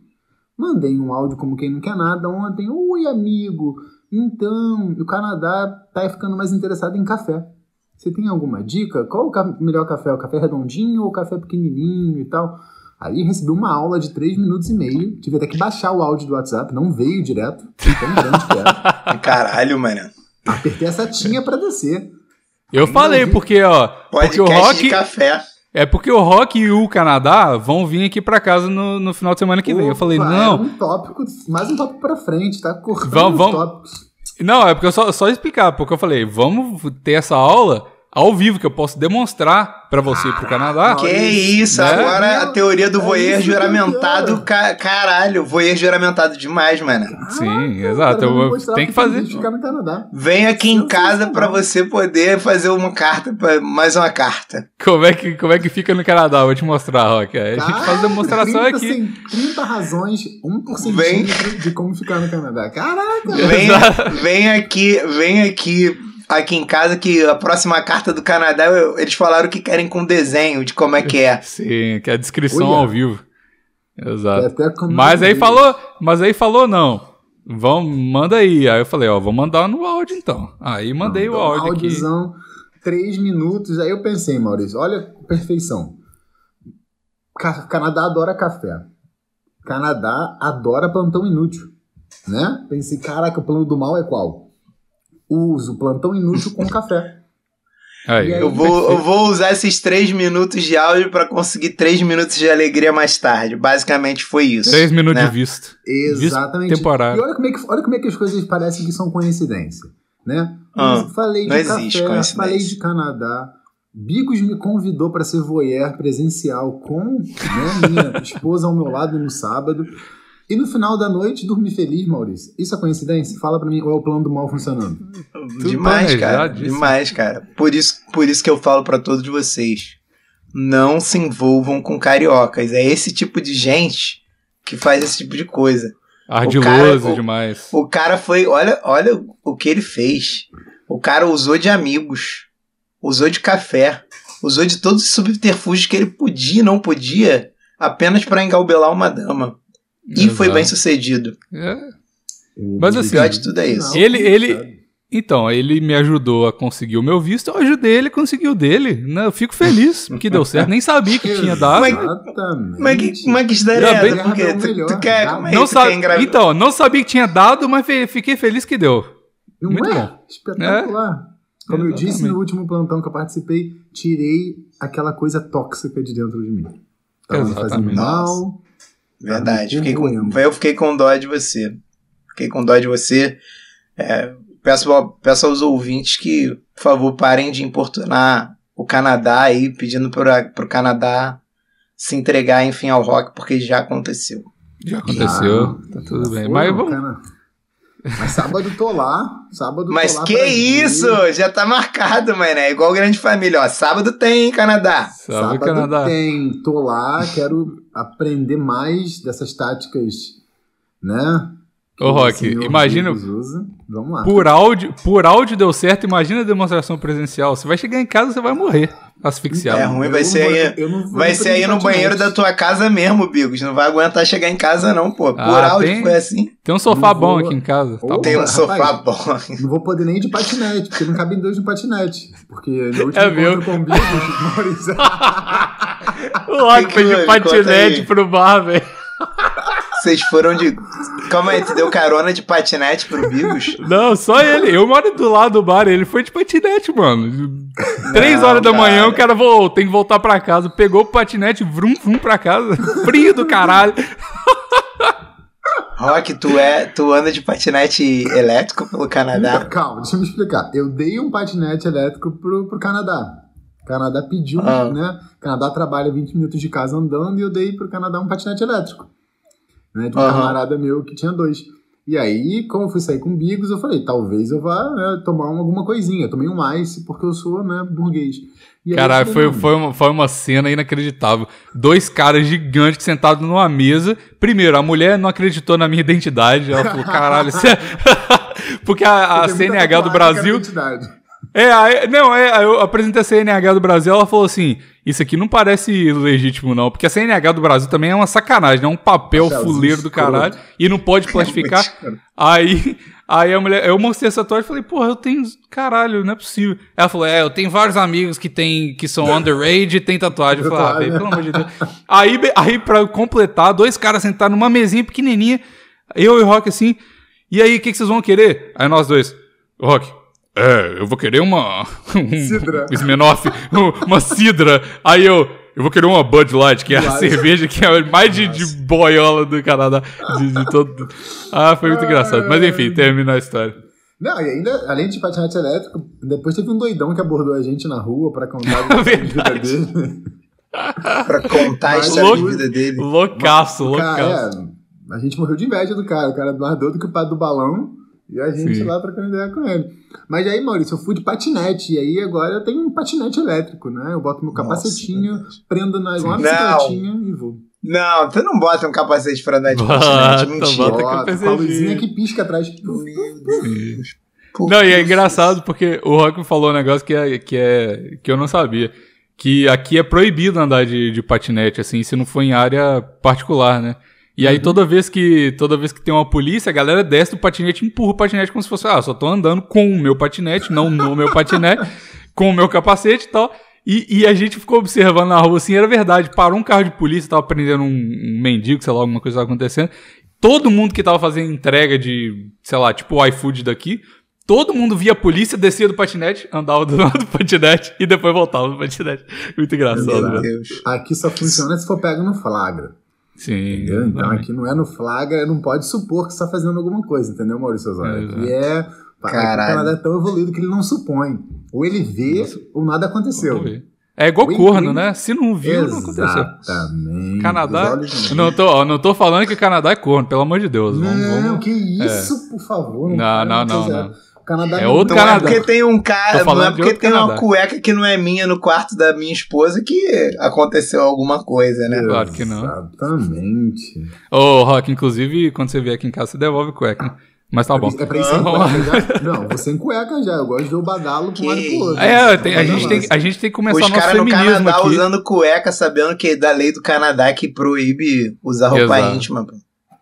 Mandei um áudio como quem não quer nada ontem. Oi, amigo. Então, o Canadá tá ficando mais interessado em café. Você tem alguma dica? Qual o ca- melhor café? O café redondinho ou o café pequenininho e tal? Aí recebi uma aula de 3 minutos e meio. Tive até que baixar o áudio do WhatsApp. Não veio direto. Tão grande que era. Caralho, mano. Apertei a setinha pra descer. Eu falei vi. porque, ó, porque o Rock de café. É porque o Rock e o Canadá vão vir aqui pra casa no, no final de semana que vem. Eu falei, Opa, não, era um tópico, mais um tópico pra frente, tá cortando Vamos- os vamos- tópicos. Não, é porque eu só, só explicar, porque eu falei, vamos ter essa aula ao vivo, que eu posso demonstrar pra você e pro Canadá. Que isso, Né? agora a teoria do É voyeur juramentado, ca- caralho, voyeur juramentado demais, mano. Sim, Ah, exato. Eu, tenho que fazer. gente ficar no Canadá. Vem aqui em casa pra você poder fazer uma carta, pra- mais uma carta. Como é, que, como é que fica no Canadá? Vou te mostrar, Rock. A gente faz demonstração 30, aqui. cen- 30 razões, 1 por Vem. centímetro de como ficar no Canadá. Caraca! Vem, vem aqui, vem aqui, aqui em casa que a próxima carta do Canadá, eu- eles falaram que querem com desenho de como é que é. Sim, que é a descrição Olha. ao vivo. Exato. É Mas aí falou, mas aí falou não. Vamos, manda aí. Aí eu falei, ó, vou mandar no áudio então. Aí mandei o Então, áudio aqui. Audiozão, 3 minutos. Aí eu pensei, Maurício, olha a perfeição. Ca- Canadá adora café. Canadá adora plantão inútil. Né? Pensei, caraca, o plano do mal é qual? Uso plantão inútil com café. Aí, aí? Eu vou, eu vou usar esses três minutos de áudio pra conseguir três minutos de alegria mais tarde. Basicamente foi isso. Três minutos né? de visto. Exatamente. temporário. E olha como, é que, olha como é que as coisas parecem que são coincidência. Né? Ah, Eu falei de café, falei de Canadá. Bigos me convidou para ser voyeur presencial com né, minha esposa ao meu lado no sábado. E no final da noite, dormi feliz, Maurício. Isso é coincidência? Fala pra mim qual é o plano do mal funcionando. Demais, cara. Demais, cara. Por isso, por isso que eu falo pra todos vocês. Não se envolvam com cariocas. É esse tipo de gente que faz esse tipo de coisa. Ardiloso demais. O cara foi. Olha, olha o que ele fez. O cara usou de amigos. Usou de café. Usou de todos os subterfúgios que ele podia e não podia. Apenas pra engalbelar uma dama. E foi Exato. bem sucedido. É. O Mas O assim, pior de tudo é isso. Ele- ele-? Então, ele me ajudou a conseguir o meu visto, eu ajudei ele a conseguir o dele. Né? Eu fico feliz que deu certo. Nem sabia que tinha dado. Mas- Exatamente. Como é que, é que Já bem- essa? Porque É o tu, tu quer, é Não tu sabe, então, não sabia que tinha dado, mas fiquei feliz que deu. Não Muito é? bom. Espetacular. Como eu disse Exatamente. no último plantão que eu participei, tirei aquela coisa tóxica de dentro de mim. Tava me fazendo Exatamente. mal. Verdade. Tá me Fiquei com, eu fiquei com dó de você. Fiquei com dó de você. É, peço, peço aos ouvintes que, por favor, parem de importunar o Canadá aí, pedindo para o Canadá se entregar, enfim, ao rock, porque já aconteceu. Já aconteceu, tá tudo bem. Mas vamos. Mas sábado tô lá. Sábado Mas tô lá que isso? Já tá marcado, mano. É igual grande família, ó. Sábado tem, hein, Canadá. Sabe, Sábado Canadá. tem. Tô lá, quero aprender mais dessas táticas, né? Ô, o Rock, imagina-. Vamos lá. Por áudio, por áudio deu certo, imagina a demonstração presencial. Você vai chegar em casa, você vai morrer asfixiado. É ruim, Eu vai não ser aí. eu vou Vai ser aí no banheiro da tua casa mesmo, Bigos. Não vai aguentar chegar em casa, não, pô. Por Ah, áudio tem- foi assim. Tem um sofá Não bom vou- aqui em casa. Tá Ô, bom. Tem um rapaz, sofá bom. Não vou poder nem ir de patinete, porque não cabem dois no patinete. Porque no último É meu. com o Bigos, Maurício. O Rock foi de patinete pro bar, velho. Vocês foram de. Calma aí, tu deu carona de patinete pro Bigos? Não, só ele. Eu moro do lado do bar, ele foi de patinete, mano. Três horas da cara. manhã, o cara voltou, tem que voltar pra casa. Pegou o patinete, vrum, vrum pra casa. Frio do caralho. Rock, tu, é, tu anda de patinete elétrico pelo Canadá? Calma, deixa eu me explicar. Eu dei um patinete elétrico pro, pro Canadá. O Canadá pediu, Ah. né? O Canadá trabalha 20 minutos de casa andando e eu dei pro Canadá um patinete elétrico. Né? De um Aham. camarada meu que tinha dois. E aí, como eu fui sair com bigos, eu falei, talvez eu vá né, tomar um- alguma coisinha. Eu tomei um ice porque eu sou, né, burguês. E Caralho, foi, foi, uma, foi uma cena inacreditável. Dois caras gigantes sentados numa mesa. Primeiro, a mulher não acreditou na minha identidade. Ela falou, caralho, é... Porque a, a CNH do Brasil... É, aí- não, é, eu apresentei a CNH do Brasil, ela falou assim, isso aqui não parece legítimo não, porque a CNH do Brasil também é uma sacanagem, é um papel Papelzinho fuleiro do caralho, e não pode plastificar. Aí, aí a mulher, eu mostrei essa tatuagem e falei, porra, eu tenho, caralho, não é possível. Ela falou, é, eu tenho vários amigos que tem, que são underage e tem tatuagem. Eu falei, ah, pelo amor de Deus. Aí, aí pra completar, dois caras sentados numa mesinha pequenininha, eu e o Rock assim, e aí, o que, que vocês vão querer? Aí nós dois, Rock, é, eu vou querer uma. Um, Cidra. um Smirnoff, um- uma cidra. Aí eu. Eu vou querer uma Bud Light, que é a Light. cerveja que é mais de, de boiola do Canadá. De, de todo... Ah, foi muito engraçado. Mas enfim, termina a história. Não, e ainda, além de patinete elétrico, depois teve um doidão que abordou a gente na rua pra contar a vida dele. Pra contar a vida dele. Loucaço, cara, loucaço. é, a gente morreu de inveja do cara. O cara é mais doido que o padre do balão. E a gente Sim. lá trocando ideia com ele. Mas aí, Maurício, eu fui de patinete. E aí agora eu tenho um patinete elétrico, né? Eu boto meu Nossa, capacetinho, Deus. prendo na igual uma bicicletinha e vou. Não, tu não bota um capacete pra andar de Bota, patinete. Mentira. bota. Com a luzinha que pisca atrás. Meu Deus. Por Não, e é engraçado porque o Rock falou um negócio que, é, que, é, que eu não sabia. Que aqui é proibido andar de, de patinete, assim, se não for em área particular, né? E aí toda vez que toda vez que tem uma polícia, a galera desce do patinete e empurra o patinete como se fosse, ah, só tô andando com o meu patinete, não no meu patinete, com o meu capacete e tal. E, e a gente ficou observando na rua assim, era verdade, parou um carro de polícia, tava prendendo um, um mendigo, sei lá, alguma coisa tava acontecendo. Todo mundo que tava fazendo entrega de, sei lá, tipo o iFood daqui, todo mundo via a polícia, descia do patinete, andava do lado do patinete e depois voltava do patinete. Muito engraçado, Meu velho. Deus. Aqui só funciona se for pego no flagra. Sim. Entendeu? Então aqui não é no flagra, não pode supor que você tá fazendo alguma coisa, entendeu, Maurício Osório? É, Aqui é. O. Canadá é tão evoluído que ele não supõe. Ou ele vê, ou nada aconteceu. É igual corno, né? Se não viu, não aconteceu. Exatamente. Canadá. Não tô, ó, não tô falando que o Canadá é corno, pelo amor de Deus. Vamos, Não, vamos- que isso, por favor. Não, não, não, coisa- não. Canadá É não- outro Não é Canadá. porque tem um cara, não é de porque tem uma Canadá. cueca que não é minha no quarto da minha esposa que aconteceu alguma coisa, né? Claro que não. Exatamente. Ô, Rock, inclusive, quando você vier aqui em casa, você devolve cueca. né? Mas tá bom. É pra ir sem cueca já? Não, você em cueca já. Eu gosto de ver o badalo pra um lado e pro outro. É, tem- a, gente tem, a gente tem que começar Os nosso caras no feminismo Canadá aqui. usando cueca, sabendo que é da lei do Canadá que proíbe usar roupa Exato. íntima. pô.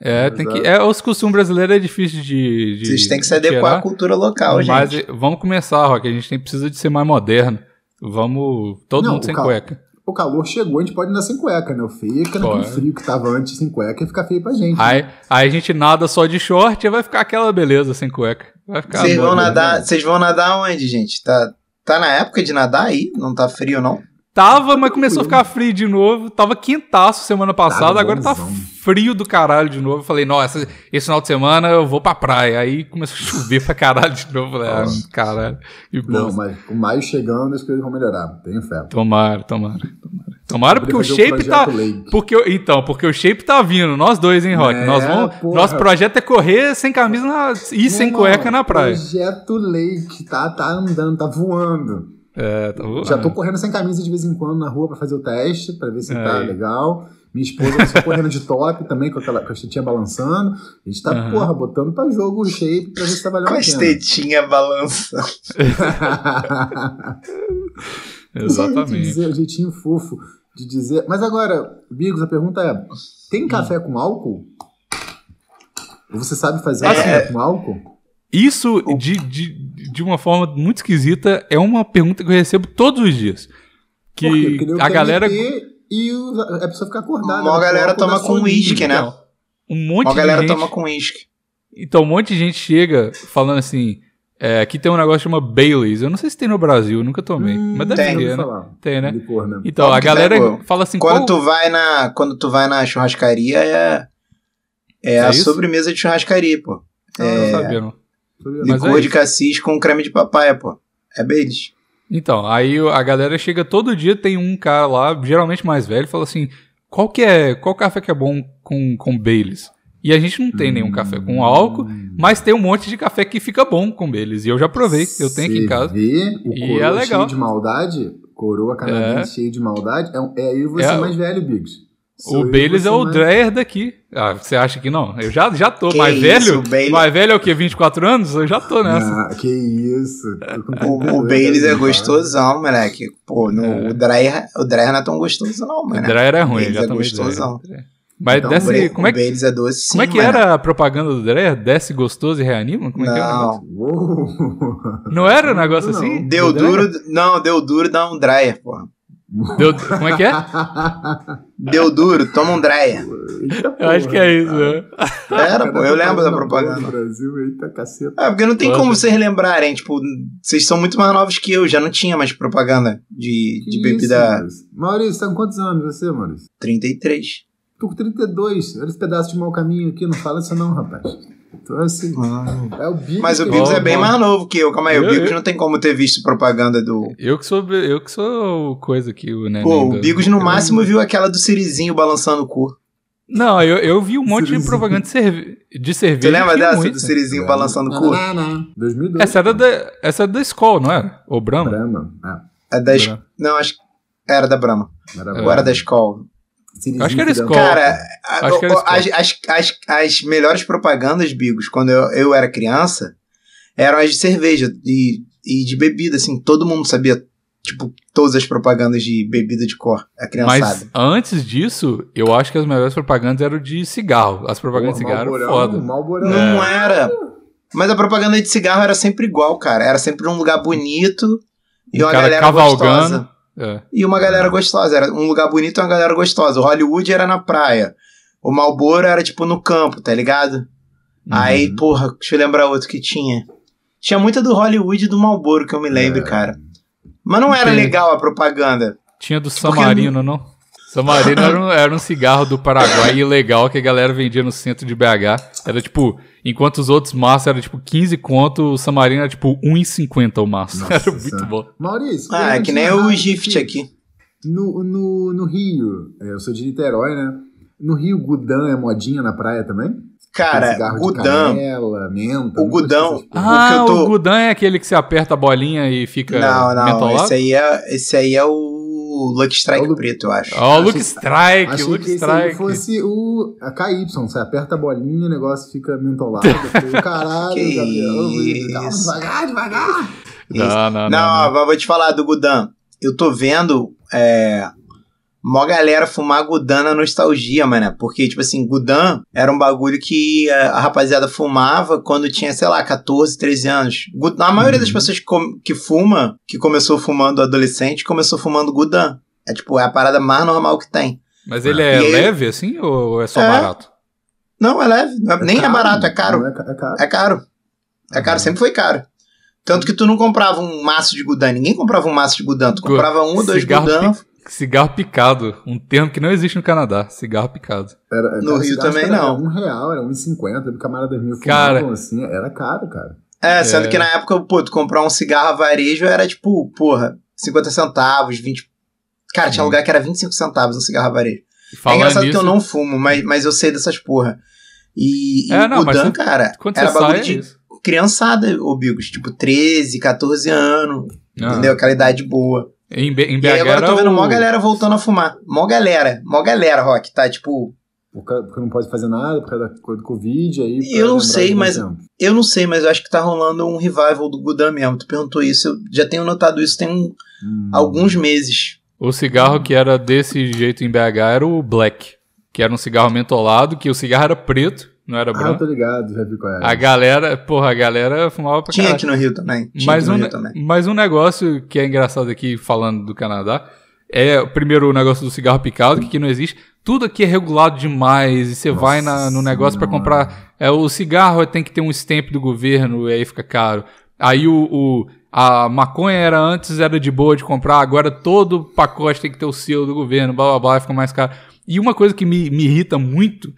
É, tem que, Exato. é, os costumes brasileiros é difícil de. de Vocês têm que se adequar tirar, à cultura local, Mas gente. eh, vamos começar, Rock. A gente tem, precisa de ser mais moderno. Vamos. Todo Não, mundo sem cal- cueca. O calor chegou, a gente pode andar sem cueca, né? O é que naquele frio que tava antes sem cueca ia ficar feio pra gente. Aí, aí a gente nada só de short e vai ficar aquela beleza sem cueca. Vai ficar. Vocês vão doido. nadar, vocês vão nadar onde, gente? Tá, tá na época de nadar aí? Não tá frio, não? Tava, mas começou a ficar frio de novo. Tava quintaço semana passada, agora tá frio do caralho de novo. Eu Falei, nossa, esse final de semana eu vou pra praia. Aí começou a chover pra caralho de novo. Falei, ah, caralho. Não, mas com maio chegando as coisas vão melhorar. Tenho fé. Tomara, tomara, tomara. Tomara porque o shape tá. Lake. Porque, então, porque o shape tá vindo. Nós dois, hein, Rock? É, Nós vamos, porra. nosso projeto é correr sem camisa na- e sem Meu cueca na praia. Projeto Lake, tá, tá andando, tá voando. É, tá. Já tô correndo sem camisa de vez em quando na rua pra fazer o teste, pra ver se tá Aí. legal. Minha esposa tá correndo de top também, com, aquela, com a tetinha balançando. A gente tá, Aham. porra, botando pra jogo o shape pra ver se tá valendo Com a pena. tetinhas balançando. De Exatamente. dizer, o jeitinho fofo de dizer. Mas agora, Bigos, a pergunta é: tem café com álcool? Ou Você sabe fazer É. café com álcool? Isso, de, de, de uma forma muito esquisita, é uma pergunta que eu recebo todos os dias. Que eu a galera. E o- a pessoa fica acordada. Uma né? galera toma com uísque, né? Então, um monte Uma de galera gente. toma com uísque. Então, um monte de gente chega falando assim. é, aqui tem um negócio que chama Baileys. Eu não sei se tem no Brasil, eu nunca tomei. Hum, mas deve tem. ter, né? falar. Tem, né? Licor, né? Então, a galera fala assim. Quando qual- tu vai na, quando tu vai na churrascaria é é, É a isso? sobremesa de churrascaria, pô. Eu não É, sabia, não. Sabia Mas licor é de cassis com creme de papaya, pô. É Baileys. Então, aí a galera chega todo dia, tem um cara lá, geralmente mais velho, fala assim: qual que é. Qual café que é bom com, com Baileys? E a gente não tem nenhum café com álcool, mas tem um monte de café que fica bom com Baileys. E eu já provei, eu tenho aqui em casa. Vê o E coroa é legal. cheio de maldade, coroa canadense cheio de maldade, é, é eu e você É, mais velho, Biggs. Sou O Baileys você é o Dreyer daqui. Ah, você acha que não? Eu já, já tô. Que mais isso, velho? o Bailey- Mais velho é o quê? 24 anos? Eu já tô nessa. Ah, que isso. O, 32 o Baileys é gostosão, moleque. Pô, no, É. o, Dreyer, o Dreyer não é tão gostoso, não, O mano. Dreyer é ruim, já é gostosão. Dreyer. Mas Então, desce. Bre- como é o que, Baileys é doce sim, como é que mano. era a propaganda do Dreyer? Desce gostoso e reanima? Como é que era? o? Não. Não era um negócio Não. assim? deu duro, não, deu duro, dá um Dreyer, pô. Deu- como é que é? Deu duro, toma um Dreyer. Eita Eu acho que é isso, né? Era, pô, eu lembro da boa propaganda. no Brasil, eita caceta. É, porque não tem como vocês lembrarem, tipo, vocês são muito mais novos que eu, já não tinha mais propaganda de, de bebida isso, Maurício? Maurício, tá com quantos anos você, Maurício? 33. Tô com 32. Olha esse pedaço de mau caminho aqui, não fala isso não, rapaz. Então, assim, é o Biggs. Mas o que- Bigos Bom, é bem mais novo que eu, calma aí, o Eu- Bigos eu- não tem como ter visto propaganda do... Eu que sou, eu que sou o coisa aqui, o neném. Pô, o Bigos no eu- máximo viu aquela do Sirizinho balançando o cu. Não, eu, eu vi um monte de propaganda de, cerve... de cerveja. Você lembra dessa muito. do Sirizinho É. balançando o cu? não, não. 2002. Essa era da, essa era da Skol, não era? Ou Brahma? Brahma. É, É da Brahma. Não, acho que era da Brahma. era Ou era da escola. Acho que era Skol. Cara, a- Acho que era as, as, as, as melhores propagandas, Bigos, quando eu, eu era criança, eram as de cerveja e, e de bebida, assim. Todo mundo sabia, tipo, todas as propagandas de bebida de cor. A criançada. Mas antes disso, eu acho que as melhores propagandas eram de cigarro. As propagandas de cigarro eram Malborão, foda. Malborão. Não era. Mas a propaganda de cigarro era sempre igual, cara. Era sempre um lugar bonito e Um uma cara galera cavalgando. gostosa. É. E uma galera gostosa. Era um lugar bonito e uma galera gostosa. O Hollywood era na praia. O Malboro era, tipo, no campo, tá ligado? Aí, Uhum. porra, deixa eu lembrar outro que tinha. Tinha muita do Hollywood e do Malboro, que eu me lembro, É. cara. Mas não era legal a propaganda. Tinha do Samarino, não? Samarino era um, era um cigarro do Paraguai ilegal que a galera vendia no centro de BH. Era tipo, enquanto os outros maços era tipo 15 conto, o Samarino era tipo 1,50 o maço. Nossa Era muito bom. Maurício. Ah, é que nem o Gift aqui. No, no, no Rio, é, eu sou de Niterói, né? No Rio, Gudan é modinha na praia também? Cara, canela, menta. O assim. Ah, eu tô- o Gudan é aquele que você aperta a bolinha e fica Não, não. mentolado? Esse aí, é, esse aí é o Lucky Strike É o Lu- preto, eu acho. Ó, o Luke Achei- Strike, Achei Luke que Strike. fosse o a KY. Você aperta a bolinha e o negócio fica mentolado. Falei, Caralho, Que Gabriel. Calma, devagar, devagar. Não, não, Não, não. vou te falar do Gudan. Eu tô vendo é, mó galera fumar Gudan na nostalgia, mano. Porque, tipo assim, Gudan era um bagulho que a, a rapaziada fumava quando tinha, sei lá, 14, 13 anos. A maioria Uhum. das pessoas que, que fuma, que começou fumando adolescente, começou fumando Gudan. É tipo, é a parada mais normal que tem. Mas ele é E leve assim ou é só É. barato? Não, é leve. não é- nem é barato, é caro. Não, É, é caro. É caro. É caro, Uhum. sempre foi caro. Tanto que tu não comprava um maço de Gudan. Ninguém comprava um maço de Gudan. Tu comprava um ou dois cigarro Gudan. Cigarro picado, um termo que não existe no Canadá. Cigarro picado. Era, No Rio também era não. um real, era um e cinquenta. O camarada meu Cara. fumavam assim, era caro, cara. É, sendo É. que na época, pô, tu comprar um cigarro a varejo era tipo, porra, 50 centavos, 20. Cara, tinha Sim. lugar que era 25 centavos um cigarro a varejo. É engraçado nisso, que eu não fumo, mas, mas eu sei dessas porra. E, e É, não, o Dan, você- cara, era bagulho é de isso. criançada, ô Bigos. Tipo, 13, 14 anos, Ah. entendeu? Aquela idade boa. Em, B- em BH E aí agora eu tô vendo o... mó galera voltando a fumar. Mó galera, mó galera, Rock, tá? Tipo, Porque não pode fazer nada, por causa da coisa do Covid. Aí, Eu não sei, mas- eu não sei, mas eu acho que tá rolando um revival do Gudan mesmo. Tu perguntou isso, eu já tenho notado isso tem um- Hum. alguns meses. O cigarro que era desse jeito em BH era o Black, que era um cigarro mentolado, que o cigarro era preto, não era Ah, eu branco. tô ligado, já vi qual é. A galera, porra, a galera fumava pra Tinha caralho. aqui no Rio também. Tinha Mas aqui no um, Rio também. mas um negócio que é engraçado aqui, falando do Canadá, é primeiro o negócio do cigarro picado, que aqui não existe. Tudo aqui é regulado demais, e você Nossa vai na- no negócio pra Senhora. comprar. É, o cigarro tem que ter um stamp do governo, e aí fica caro. Aí o, o- a maconha era antes era de boa de comprar, agora todo pacote tem que ter o selo do governo, blá blá blá, fica mais caro. E uma coisa que me, me irrita muito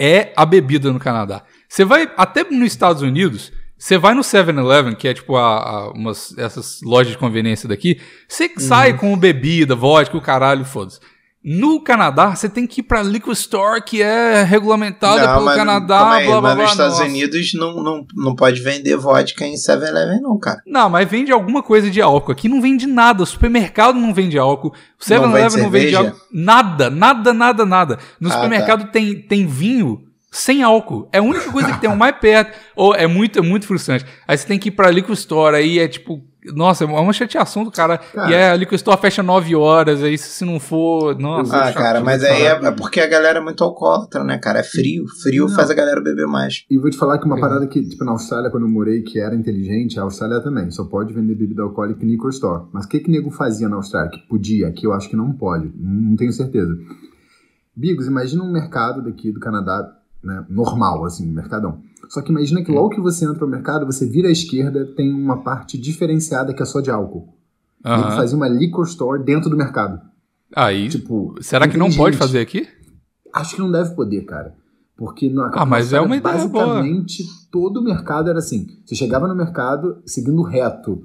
é a bebida no Canadá. Você vai até nos Estados Unidos, você vai no 7-Eleven, que é tipo a, a- umas, essas lojas de conveniência daqui, você sai com bebida, vodka, o caralho, foda-se. No Canadá, você tem que ir pra liquor store, que é regulamentada Não, pelo mas- Canadá, aí, blá blá mas blá. nos Estados nossa. Unidos não, não, não pode vender vodka em 7-Eleven, não, cara. Não, mas vende alguma coisa de álcool. Aqui não vende nada. O supermercado não vende álcool. O 7-Eleven não, vende cerveja? álcool. Nada, nada, nada, nada. No Ah, supermercado tem, tem vinho sem álcool. É a única coisa que tem o mais perto. Ou é muito, é muito frustrante. Aí você tem que ir pra liquor store, aí é tipo. Nossa, é uma chateação do cara. Cara. E aí a liquor store fecha 9 horas, aí se não for. Nossa, Ah, chato. cara, mas aí é, é porque a galera é muito alcoólatra, né, cara? É frio. Frio Não. faz a galera beber mais. E vou te falar que uma É. parada que, tipo, na Austrália, quando eu morei, que era inteligente, a Austrália também, só pode vender bebida alcoólica em liquor store. Mas o que que nego fazia na Austrália? Que podia, aqui eu acho que não pode, não tenho certeza. Bigos, imagina um mercado daqui do Canadá, né, normal, assim, um mercadão. Só que imagina que logo que você entra no mercado, você vira à esquerda, tem uma parte diferenciada que é só de álcool. Nego Aham. fazia uma liquor store dentro do mercado. Aí. Tipo, será que não pode fazer aqui? Acho que não deve poder, cara. Porque no, Ah, mas é uma ideia boa. basicamente todo o mercado era assim. Você chegava no mercado seguindo reto.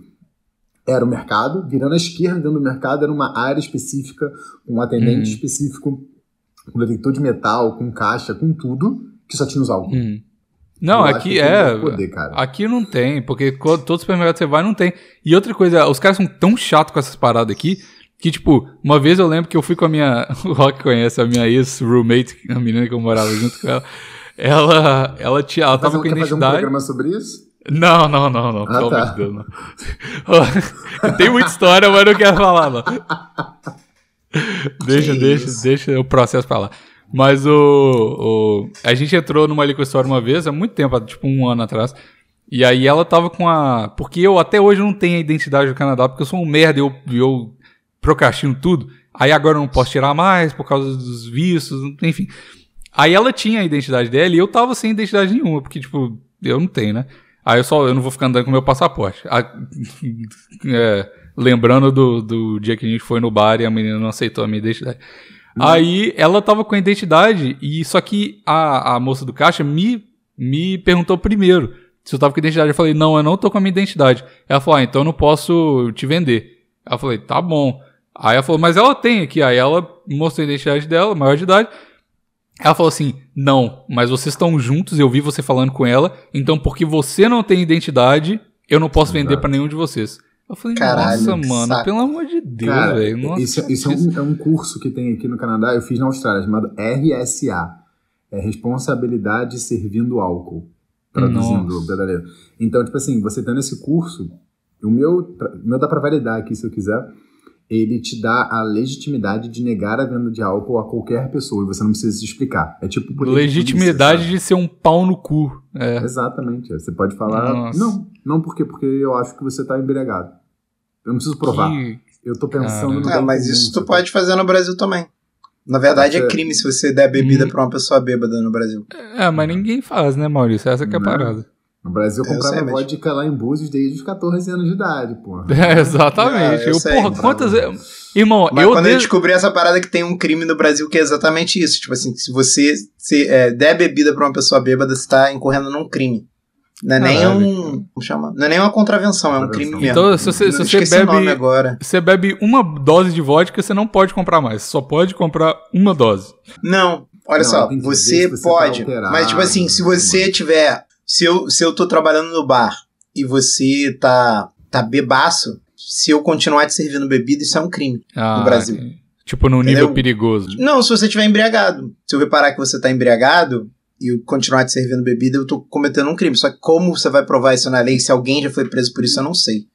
Era o mercado, virando à esquerda dentro do mercado era uma área específica, um atendente Hum. específico, com detector de metal, com caixa, com tudo, que só tinha os álcool. Hum. Não, Eu aqui é. poder. Aqui não tem, porque todo supermercado que você vai não tem. E outra coisa, os caras são tão chatos com essas paradas aqui, que, tipo, uma vez eu lembro que eu fui com a minha. O Rock conhece a minha ex-roommate, a menina que eu morava junto com ela. Ela, ela, tinha, ela tava Fazer- com quer fazer um identidade. programa sobre isso? Não, não, não, não. Ah, Pelo tá. amor de Deus, não. Tem muita história, mas não quero falar, não. Deixa, Que deixa, isso. deixa o processo pra lá. Mas o, o- A gente entrou numa liquor store uma vez, há muito tempo, tipo um ano atrás. E aí ela tava com a. Porque eu até hoje não tenho a identidade do Canadá, porque eu sou um merda e eu, eu procrastino tudo. Aí agora eu não posso tirar mais por causa dos vistos, enfim. Aí ela tinha a identidade dela e eu tava sem identidade nenhuma, porque, tipo, eu não tenho, né? Aí eu só eu não vou ficar andando com meu passaporte. A- é, lembrando do, do dia que a gente foi no bar e a menina não aceitou a minha identidade. Aí ela tava com a identidade, e só que a, a moça do caixa me, me perguntou primeiro se eu tava com a identidade. Eu falei, não, eu não tô com a minha identidade. Ela falou, ah, então eu não posso te vender. Aí eu falei, tá bom. Aí ela falou, mas ela tem aqui. Aí ela mostrou a identidade dela, maior de idade. Ela falou assim: Não, mas vocês estão juntos, eu vi você falando com ela, então porque você não tem identidade, eu não posso vender Exato. pra nenhum de vocês. Eu falei, Caralho, nossa, mano, saco. pelo amor de Deus, velho. Isso, isso é, um, é um curso que tem aqui no Canadá, eu fiz na Austrália, chamado RSA. É Responsabilidade Servindo Álcool. Traduzindo o verdadeiro. Então, tipo assim, você tendo esse curso, o meu, meu dá pra validar aqui se eu quiser, ele te dá a legitimidade de negar a venda de álcool a qualquer pessoa e você não precisa se explicar. É tipo legitimidade de ser um pau no cu. É. Exatamente. Você pode falar, Nossa. não, não por quê? Porque eu acho que você tá embriagado. Eu não preciso provar. Que- Eu tô pensando Cara. no É, mas isso tu sabe? pode fazer no Brasil também. Na verdade, é crime se você der bebida Hum. pra uma pessoa bêbada no Brasil. É, mas ninguém faz, né, Maurício? Essa que é a Não. parada. No Brasil eu Eu comprava mas- vodka lá em Búzios desde os 14 anos de idade, pô. É, exatamente. Ah, eu eu, sei, porra, bravo. quantas vezes. Irmão, Mas eu. quando de- eu descobri essa parada que tem um crime no Brasil que é exatamente isso. Tipo assim, se você se, é, der bebida pra uma pessoa bêbada, você tá incorrendo num crime. Não é nem Caralho. um. Como chama? Não é nem uma contravenção, é um crime mesmo. Então, se você, se Eu você bebe. agora. Você bebe uma dose de vodka, você não pode comprar mais. Só pode comprar uma dose. Não, olha Não, só, você, você tá pode. alterado, mas, tipo assim, se tudo você tiver. Se eu, se eu tô trabalhando no bar e você tá, tá bebaço, se eu continuar te servindo bebida, isso é um crime. Ah, Brasil. Tipo, num nível perigoso. Não, se você estiver embriagado. Se eu reparar que você tá embriagado e eu continuar te servindo bebida, eu tô cometendo um crime. Só que como você vai provar isso na lei? Se alguém já foi preso por isso, eu não sei.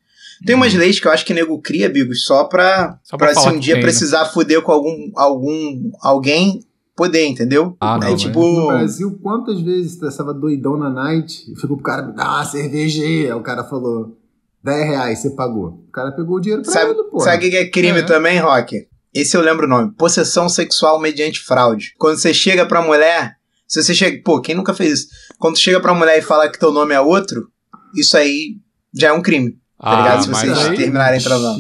Tem umas leis que eu acho que nego cria, Bigos, só pra. Só pra pra se um dia tem, né? precisar fuder com algum, algum alguém, poder, entendeu? Ah, é não, tipo. No Brasil, quantas vezes você estava doidão na night e ficou pro cara, me dá uma cerveja aí. Aí o cara falou, 10 reais, você pagou. O cara pegou o dinheiro pra Sabe, ele, pô. sabe o que é crime É. também, Rock? Esse eu lembro o nome. Possessão sexual mediante fraude. Quando você chega pra mulher, se você chega. Pô, quem nunca fez isso? Quando tu chega pra mulher e fala que teu nome é outro, isso aí já é um crime. Ah, ligado? Se vocês aí- terminarem transando.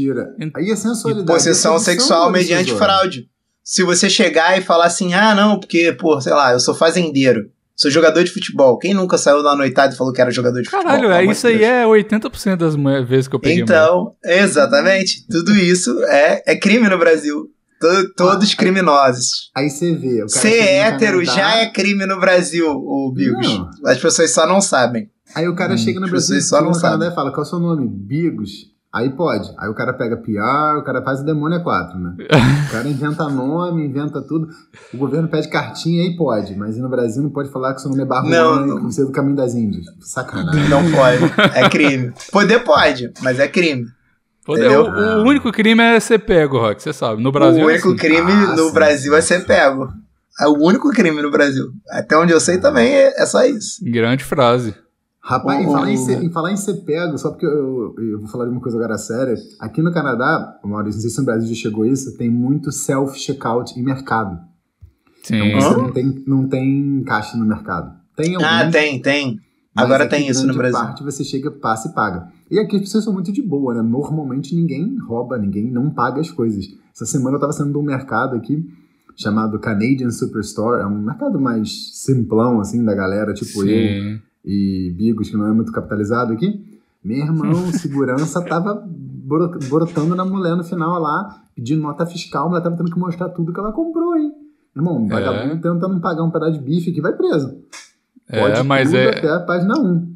Aí é sensualidade. Possessão é sexual mediante fraude. Se você chegar e falar assim, ah, não, porque, pô, sei lá, eu sou fazendeiro, sou jogador de futebol. Quem nunca saiu da noitada e falou que era jogador de Caralho, futebol? é, Pelo amor isso de aí Deus. é 80% das vezes que eu peguei. Então, exatamente. Tudo isso é, é crime no Brasil. To- todos criminosos. Aí você vê. O cara Ser hétero já é crime no Brasil, ô Bigos. Não. As pessoas só não sabem. Aí o cara chega no as Brasil, pessoas só não sabem. e fala, qual é o seu nome? Bigos. Aí pode. Aí o cara pega PR, o cara faz o demônio a quatro, né? O cara inventa nome, inventa tudo. O governo pede cartinha, aí pode. Mas no Brasil não pode falar que seu nome é Não, Barruana e não. você é do caminho das Índias. Sacanagem. Não pode. É crime. Poder pode, mas é crime. Poder- o, o único crime é ser pego, Rock, você sabe. No Brasil. o é único assim. crime Ah, no sim, Brasil sim, é ser pego. É o único crime no Brasil. Até onde eu sei também é, é só isso. Grande frase. Rapaz, em O- falar em, ser, em falar em ser pego, só porque eu, eu vou falar de uma coisa agora séria. Aqui no Canadá, Maurício, não sei se no Brasil já chegou isso, tem muito self-checkout em mercado. Sim. Então você não tem, não tem caixa no mercado. Tem alguns, Ah, tem, tem. Agora tem isso no Brasil. parte você chega, passa e paga. E aqui as pessoas são muito de boa, né? Normalmente ninguém rouba, ninguém não paga as coisas. Essa semana eu tava saindo de um mercado aqui chamado Canadian Superstore. É um mercado mais simplão, assim, da galera, tipo eu Sim. E Bigos, que não é muito capitalizado aqui. Meu irmão, segurança tava brotando na mulher no final lá, pedindo nota fiscal, a mulher tava tendo que mostrar tudo que ela comprou, hein? Irmão, um vagabundo tentando pagar um pedaço de bife aqui vai preso. É, mas tudo é. até a página 1.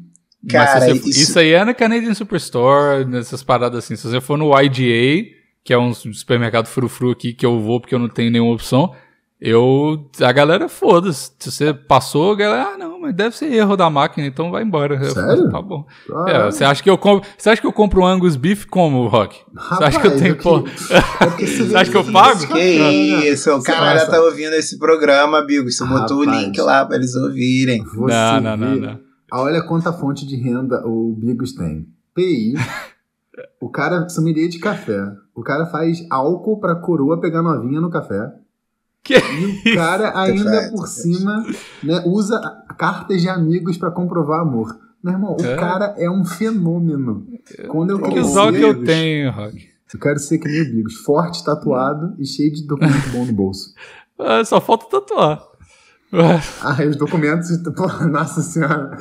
Cara, mas você- isso- isso... aí é na Canadian Superstore, nessas paradas assim. Se você for no IGA, que é um supermercado frufru aqui que eu vou porque eu não tenho nenhuma opção, eu. A galera foda-se. Se você passou, a galera, ah, não, mas deve ser erro da máquina, então vai embora. Sério? tá bom. Ah, É, você acha que eu compro. Você acha que eu compro um Angus Beef como, Rock? Você acha que eu tenho. pô, Você acha que eu pago? Que isso, o cara já tá ouvindo esse programa, Bigos. Você botou o Rapaz. link lá pra eles ouvirem. Você Não, não, não, não. Ah, Olha quanta fonte de renda o Bigos tem. PI. o cara sommelier de café. O cara faz álcool pra coroa pegar novinha no café. Que E o cara ainda Perfeito, por cima né, usa cartas de amigos pra comprovar amor. Meu irmão, É. o cara é um fenômeno. Quando eu Que o que eu tenho, Rock. Eu quero ser que nem o Bigos. Forte, tatuado e cheio de documento bom no bolso. Ah, só falta tatuar. Ah, os documentos. Nossa senhora.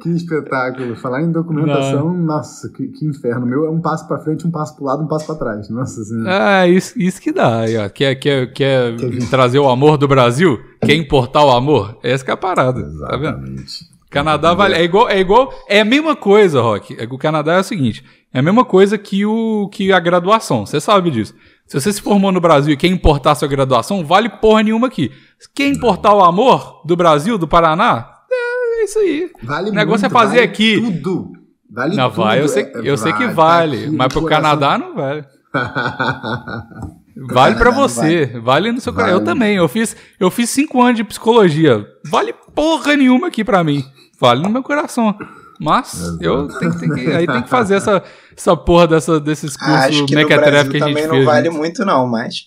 Que espetáculo. Falar em documentação, nossa, que, que inferno. Meu é um passo pra frente, um passo pro lado, um passo pra trás. Nossa senhora. É, isso, isso que dá. aí, ó. Quer, quer, quer trazer o amor do Brasil? Quer importar o amor? Essa que é a parada. Tá? Exatamente. Canadá vale. É igual, é igual. É a mesma coisa, Rock. É o Canadá é o seguinte: é a mesma coisa que, o, que a graduação. Você sabe disso. Se você se formou no Brasil e quer importar sua graduação, vale porra nenhuma aqui. Quer importar o amor do Brasil, do Paraná? É, é isso aí. Vale O negócio muito, é fazer vale aqui. Tudo. Vale Não, tudo. vai, eu sei, É- eu sei que tá vale. aqui mas pro coração. Canadá não vale. Vale não você, vale. no seu Vale. Eu também, eu fiz, eu fiz cinco anos de psicologia. Vale porra nenhuma aqui pra mim. Vale no meu coração. Mas eu tenho, tenho que, aí tem que fazer essa, essa porra dessa, desses cursos Acho que no Brasil que a gente também fez. não vale né? muito, não, mas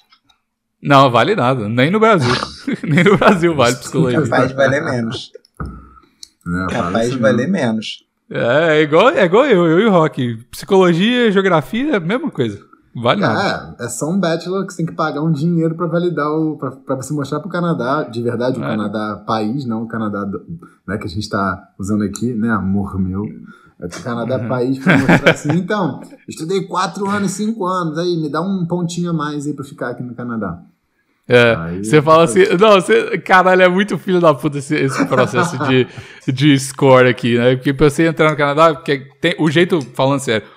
Não, vale nada. Nem no Brasil. Nem no Brasil vale psicologia. capaz de valer menos. Fala Capaz não. valer menos. É, é igual, é igual eu, eu e o Rock. Psicologia, geografia é a mesma coisa. Vale nada. É, é só um bachelor que você tem que pagar um dinheiro pra validar o. Pra, pra você mostrar pro Canadá, de verdade, o É. Canadá país, não o Canadá do- né, que a gente tá usando aqui, né, amor meu. É o Canadá Uhum. país pra mostrar assim. Então, estudei quatro anos, cinco anos, aí me dá um pontinho a mais aí pra ficar aqui no Canadá. É, Aí- você fala assim, não, você, caralho, é muito filho da puta esse, esse processo de, de score aqui, né? Porque pra você entrar no Canadá, porque tem, o jeito, falando sério,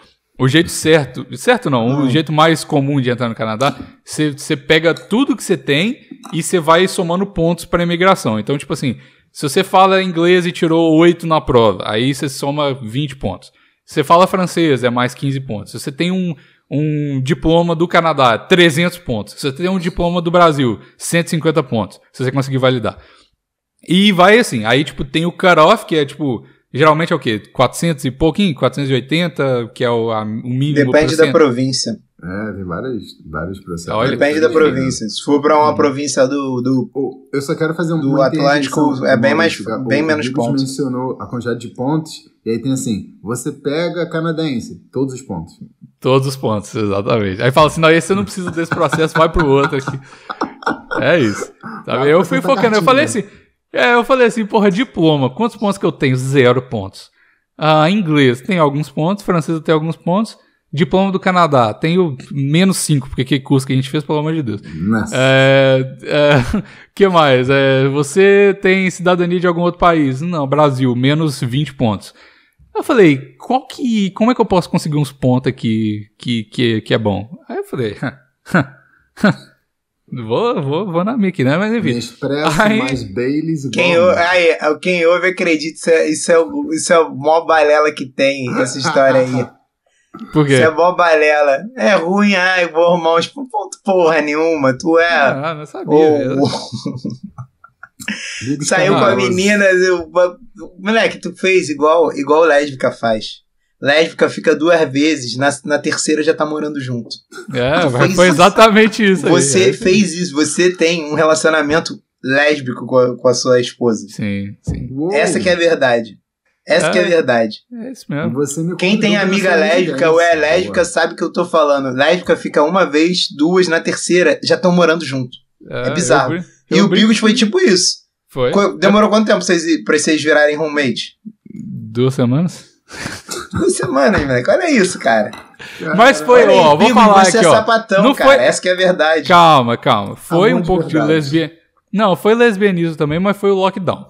o jeito certo, certo não, o jeito mais comum de entrar no Canadá, você, você pega tudo que você tem e você vai somando pontos para imigração. Então, tipo assim, se você fala inglês e tirou 8 na prova, aí você soma 20 pontos. Se você fala francês, é mais 15 pontos. Se você tem um, um diploma do Canadá, 300 pontos. Se você tem um diploma do Brasil, 150 pontos. Se você conseguir validar. E vai assim, aí tipo tem o cutoff, que é tipo, geralmente é o quê? 400 e pouquinho? 480, que é o, a- o mínimo Depende da província. É, tem vários, vários processos. Olha, Depende da província. Se for pra uma província do, do Eu só quero fazer um Do Atlântico é bem mais- bem O menos pontos. mencionou a quantidade de pontos, e aí tem assim, você pega canadense, todos os pontos. Todos os pontos, exatamente. Aí fala assim, não, esse você não precisa desse processo, vai pro outro aqui. É isso. Sabe? Vai Eu fui Santa focando, eu falei assim, é, eu falei assim, porra, diploma, quantos pontos que eu tenho? Zero pontos. Ah, inglês tem alguns pontos, francês tem alguns pontos, Diploma do Canadá. Tenho menos 5, porque que curso que a gente fez, pelo amor de Deus. Nossa. É, é, que mais? É, você tem cidadania de algum outro país? Não, Brasil, menos 20 pontos. Eu falei, qual que, como é que eu posso conseguir uns pontos aqui que, que, que é bom? Aí eu falei, vou, vou, vou na mic, né? Mas enfim. Nespresso Aí- mais Baileys. Quem, ou- aí, quem ouve acredita, isso é, isso é, o- isso é o maior balela que tem, essa história aí. Por quê? Isso é mó balela. É ruim, ai, vou arrumar uns ponto porra nenhuma. Tu é. Ah, não sabia. o- eu- Bigos saiu com a menina. eu- moleque, tu fez igual, igual lésbica faz. Lésbica fica duas vezes, na, na terceira já tá morando junto. É, fez foi exatamente isso aí. Você é. fez isso, você tem um relacionamento lésbico com a, com a sua esposa. Sim, sim. Uou. Essa que é a verdade. Essa que é a É. verdade. É isso mesmo. você me Quem tem amiga lésbica ou é evidência, lésbica sabe o que eu tô falando. Lésbica fica uma vez, duas, na terceira já estão morando junto. É, bizarro. eu brin- e eu o Bigos foi tipo isso. Foi. Demorou quanto tempo pra vocês, pra vocês virarem roommate? Duas semanas? Duas semanas, moleque. Olha isso, cara. Mas foi, Olha aí, ó, vou Bigos, falar você aqui, é ó. sapatão, Não cara. foi- Essa que é a verdade. Calma, calma. Foi Amor um de pouco de verdade. lesbian... Não, foi lesbianismo também, mas foi o lockdown.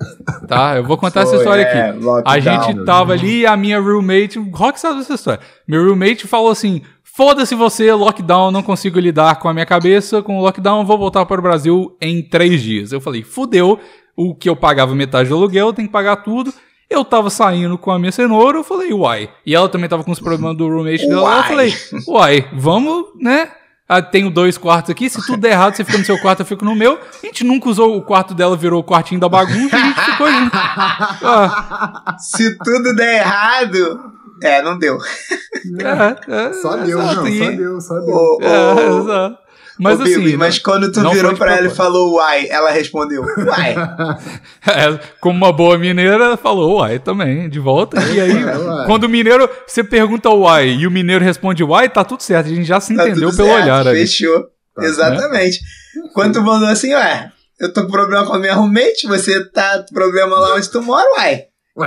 Tá? Eu vou contar essa Foi, história é, aqui. lockdown. A gente tava ali e a minha roommate. Rock sabe dessa história. Meu roommate falou assim: foda-se você, lockdown, não consigo lidar com a minha cabeça. Com o lockdown, vou voltar para o Brasil em três dias. Eu falei: fudeu, o que eu pagava metade do aluguel, eu tenho que pagar tudo. Eu tava saindo com a minha cenoura, eu falei, uai. E ela também tava com os problemas do roommate dela. Eu falei, uai, vamos, né? Ah, tenho dois quartos aqui, se tudo der errado, você fica no seu quarto, eu fico no meu. A gente nunca usou o quarto dela, virou o quartinho da bagunça, a gente ficou junto. Ah, Se tudo der errado. É, não deu. é, é, Só deu, não, e- só deu, só deu. Ô, É, exato. Mas ô, assim, Bigos, mas quando tu virou pra ela e falou uai, ela respondeu uai. é, como uma boa mineira, ela falou uai também, de volta. E aí, É, uai. quando o mineiro, você pergunta uai e o mineiro responde uai, tá tudo certo. A gente já se Tá entendeu pelo certo, olhar ali. Fechou. Tá, Exatamente. Quando tu mandou assim, ué, eu tô com problema com a minha roommate, você tá com problema lá onde tu mora, uai.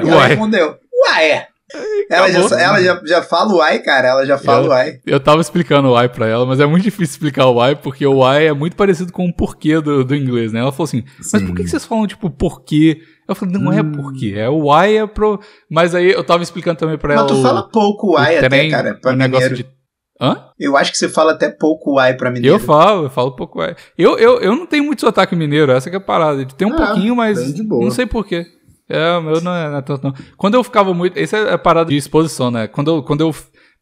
E ela Uai. respondeu, uai, é. Ela, já, ela já, já fala uai, cara, ela já fala Eu- uai. Eu tava explicando o why pra ela, mas é muito difícil explicar o why, porque o why é muito parecido com o porquê do, do inglês, né? Ela falou assim, mas por que que vocês falam, tipo, porquê? Eu falei, não é Hum. porquê, é o why é pro... Mas aí eu tava explicando também pra Mas ela tu o, fala pouco o uai até, trem, cara, pra o negócio mineiro. de... Hã? Eu acho que você fala até pouco uai pra mineiro. Eu falo, eu falo pouco why. Eu, eu, eu não tenho muito sotaque mineiro, essa que é a parada. Tem um É, pouquinho, mas não sei porquê. É, o meu não é, não é tanto não. Quando eu ficava muito... Essa é a parada de exposição, né? Quando eu... Quando eu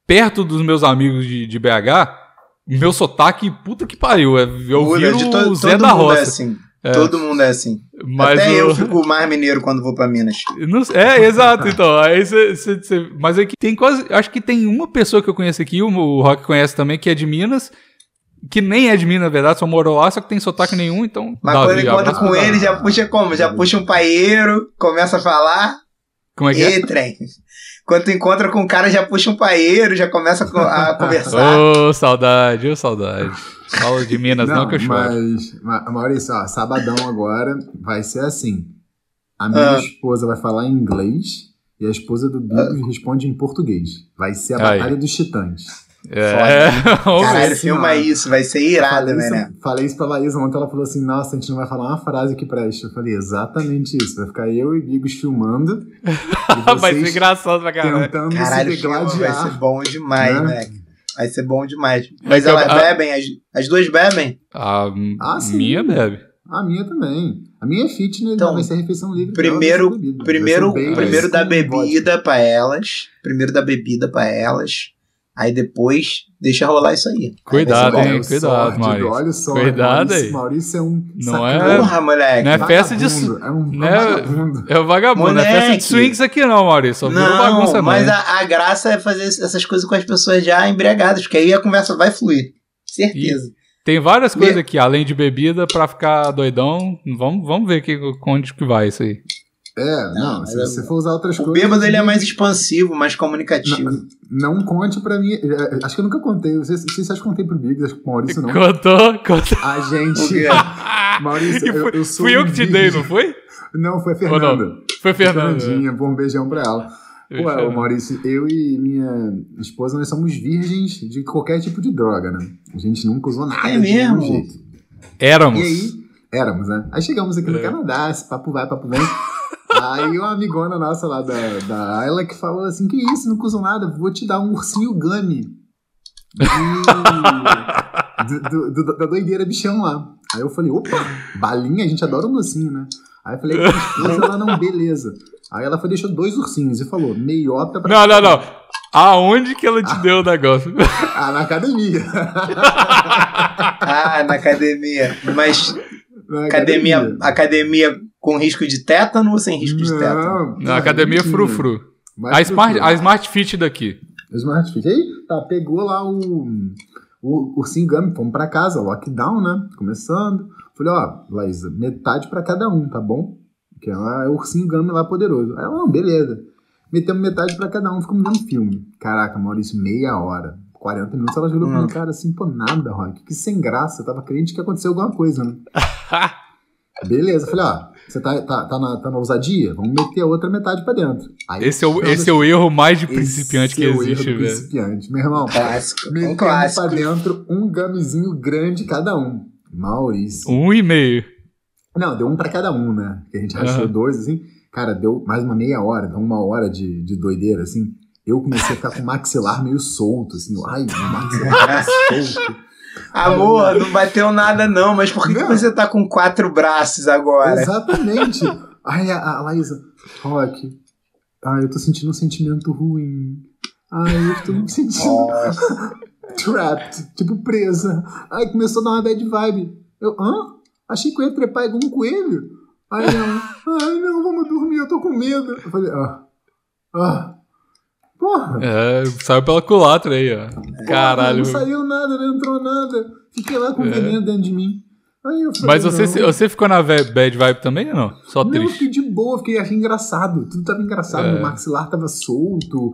perto dos meus amigos de, de BH, meu sotaque, puta que pariu. é- Eu Muda, viro de to- o Zé todo da mundo Roça. é assim. Todo mundo é assim. Mas até o- eu fico mais mineiro quando vou pra Minas. Não é, exato, então. Aí cê, cê- cê- mas aqui tem quase. Acho que tem uma pessoa que eu conheço aqui, o, o Rock conhece também, que é de Minas. Que nem é de Minas, na verdade, só morou lá, só que tem sotaque nenhum, então. Mas Davi, quando encontra com ele, já puxa como? Já puxa um paieiro, começa a falar. Como é que é? E trem. Quando tu encontra com o cara, já puxa um paieiro, já começa a co- a conversar. Ô, saudade, ô, saudade. Fala de Minas, não, que eu choro. mas, Ma- Maurício, ó, sabadão agora vai ser assim. A minha Ah. esposa vai falar em inglês e a esposa do Bigos responde em português. Vai ser a Aí. Batalha dos Titãs. É, ver. Caralho, assim, filma isso, vai ser irado, falei, né, isso, né? falei isso pra Laísa ontem, ela falou assim, nossa, a gente não vai falar uma frase que preste. Eu falei, exatamente isso. Vai ficar eu e Bigos filmando. e Vai ser engraçado pra caralho. tentando Caralho, se filma, vai ser bom demais, Né? moleque. Vai ser bom demais. Mas elas a- bebem, as, as duas bebem? A Ah, sim. minha bebe. A minha também. A minha é fitness, Então, vai ser refeição livre. Primeiro, primeiro, primeiro dá com bebida pra elas. Primeiro dá bebida pra elas. Aí depois deixa rolar isso aí. Cuidado, Aí hein? Olha cuidado, Maurício. Olha só. Cuidado Maurício, aí. Maurício é um Não é-. Porra, moleque. Não é festa de Vagabundo, É um né? vagabundo. É o vagabundo, não é festa de Moleque. swings aqui não, Maurício. Só virou bagunça Não, mas não. a, a graça é fazer essas coisas com as pessoas já embriagadas, porque aí a conversa vai fluir. Certeza. Tem várias coisas aqui, além de bebida, pra ficar doidão. Vamos, vamos ver que, onde que vai isso aí. É, não, mas se é- você for usar outras O coisas. bêbado ele é mais expansivo, mais comunicativo. Não, não conte pra mim. é, Acho que eu nunca contei. Não sei se que contei pro Biggs, acho que pro Maurício não. Contou, contou. A O gente. Maurício, eu, fui, eu sou fui eu um que te dei, não foi? Não, foi a Ou não? Fernanda. Foi Fernando. Fernandinha, bom beijão pra ela. Eu ô, Maurício, eu e minha esposa, nós somos virgens de qualquer tipo de droga, né? A gente nunca usou nada É mesmo? jeito. Éramos. E aí, éramos, né? Aí chegamos aqui no É. Canadá, esse papo vai, papo vem. Aí uma amigona nossa lá da, da Ayla que falou assim, que isso, nunca usou nada, vou te dar um ursinho gummy. Do- do- do- da doideira bichão lá. Aí eu falei, opa, balinha, a gente adora um docinho, né? Aí eu falei, com a esposa, ela não, beleza. Aí ela foi, deixou dois ursinhos e falou, meiota pra Não, não, não. Aonde que ela te deu o negócio? Ah, na academia. Ah, na academia. Mas Na academia, academia com risco de tétano ou sem risco de tétano? Não, Na academia mentira. frufru. A Smart, a Smart Fit daqui. Smart Fit. Aí, tá, pegou lá o, o ursinho Gummy, fomos pra casa, lockdown, né? Começando. Falei, ó, Laísa, metade pra cada um, tá bom? Que ela é o ursinho Gummy lá poderoso. Aí, ela, não, beleza. Metemos metade pra cada um, ficamos vendo filme. Caraca, Maurício, meia hora. 40 minutos, ela pra Hum. minha cara assim, pô, nada, Rock. Que sem graça. Eu tava crente que aconteceu alguma coisa, né? Beleza, falei, ó, você tá, tá, tá, na, tá na ousadia? Vamos meter a outra metade pra dentro. Aí, Esse é o, esse é o erro mais de esse principiante que é o erro existe, do velho. Principiante. Meu irmão, Clássico. Um metemos clássico. pra dentro um gamezinho grande cada um. Maurício. Um e meio. Não, deu um pra cada um, né? Que a gente achou Aham. dois, assim. Cara, deu mais uma meia hora, então uma hora de, de doideira, assim. Eu comecei a ficar com o maxilar meio solto, assim. Ai, meu maxilar tá solto. Amor, não bateu nada não, mas por que, que você tá com quatro braços agora? Exatamente. Ai, a, a Laísa, Rock, ai, eu tô sentindo um sentimento ruim. Ai, eu tô me sentindo Nossa. trapped, tipo presa. Ai, começou a dar uma bad vibe. Eu, hã? Achei que eu ia trepar igual um coelho. Ai, não. Ai, não, vamos dormir, eu tô com medo. Eu falei, ah. Ah. Porra. É, saiu pela culatra aí, ó. Caralho. Não saiu nada, não entrou nada. Fiquei lá com É. veneno dentro de mim. Aí eu falei, Mas você, não. você ficou na bad vibe também ou não? Só Não, eu triste. fiquei de boa, fiquei, achei engraçado. Tudo tava engraçado, É. meu maxilar tava solto.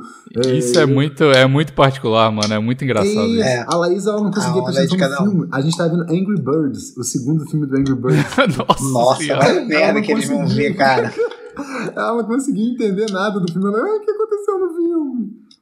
Isso é muito, é muito particular, mano. É muito engraçado. E isso. É. A Laísa ela não conseguia A prestar onda de atenção no um. filme. A gente tava vendo Angry Birds, o segundo filme do Angry Birds. Nossa, Nossa, a merda não que eles vão ver, cara. ela não conseguia entender nada do filme. Ela, ah, o que aconteceu?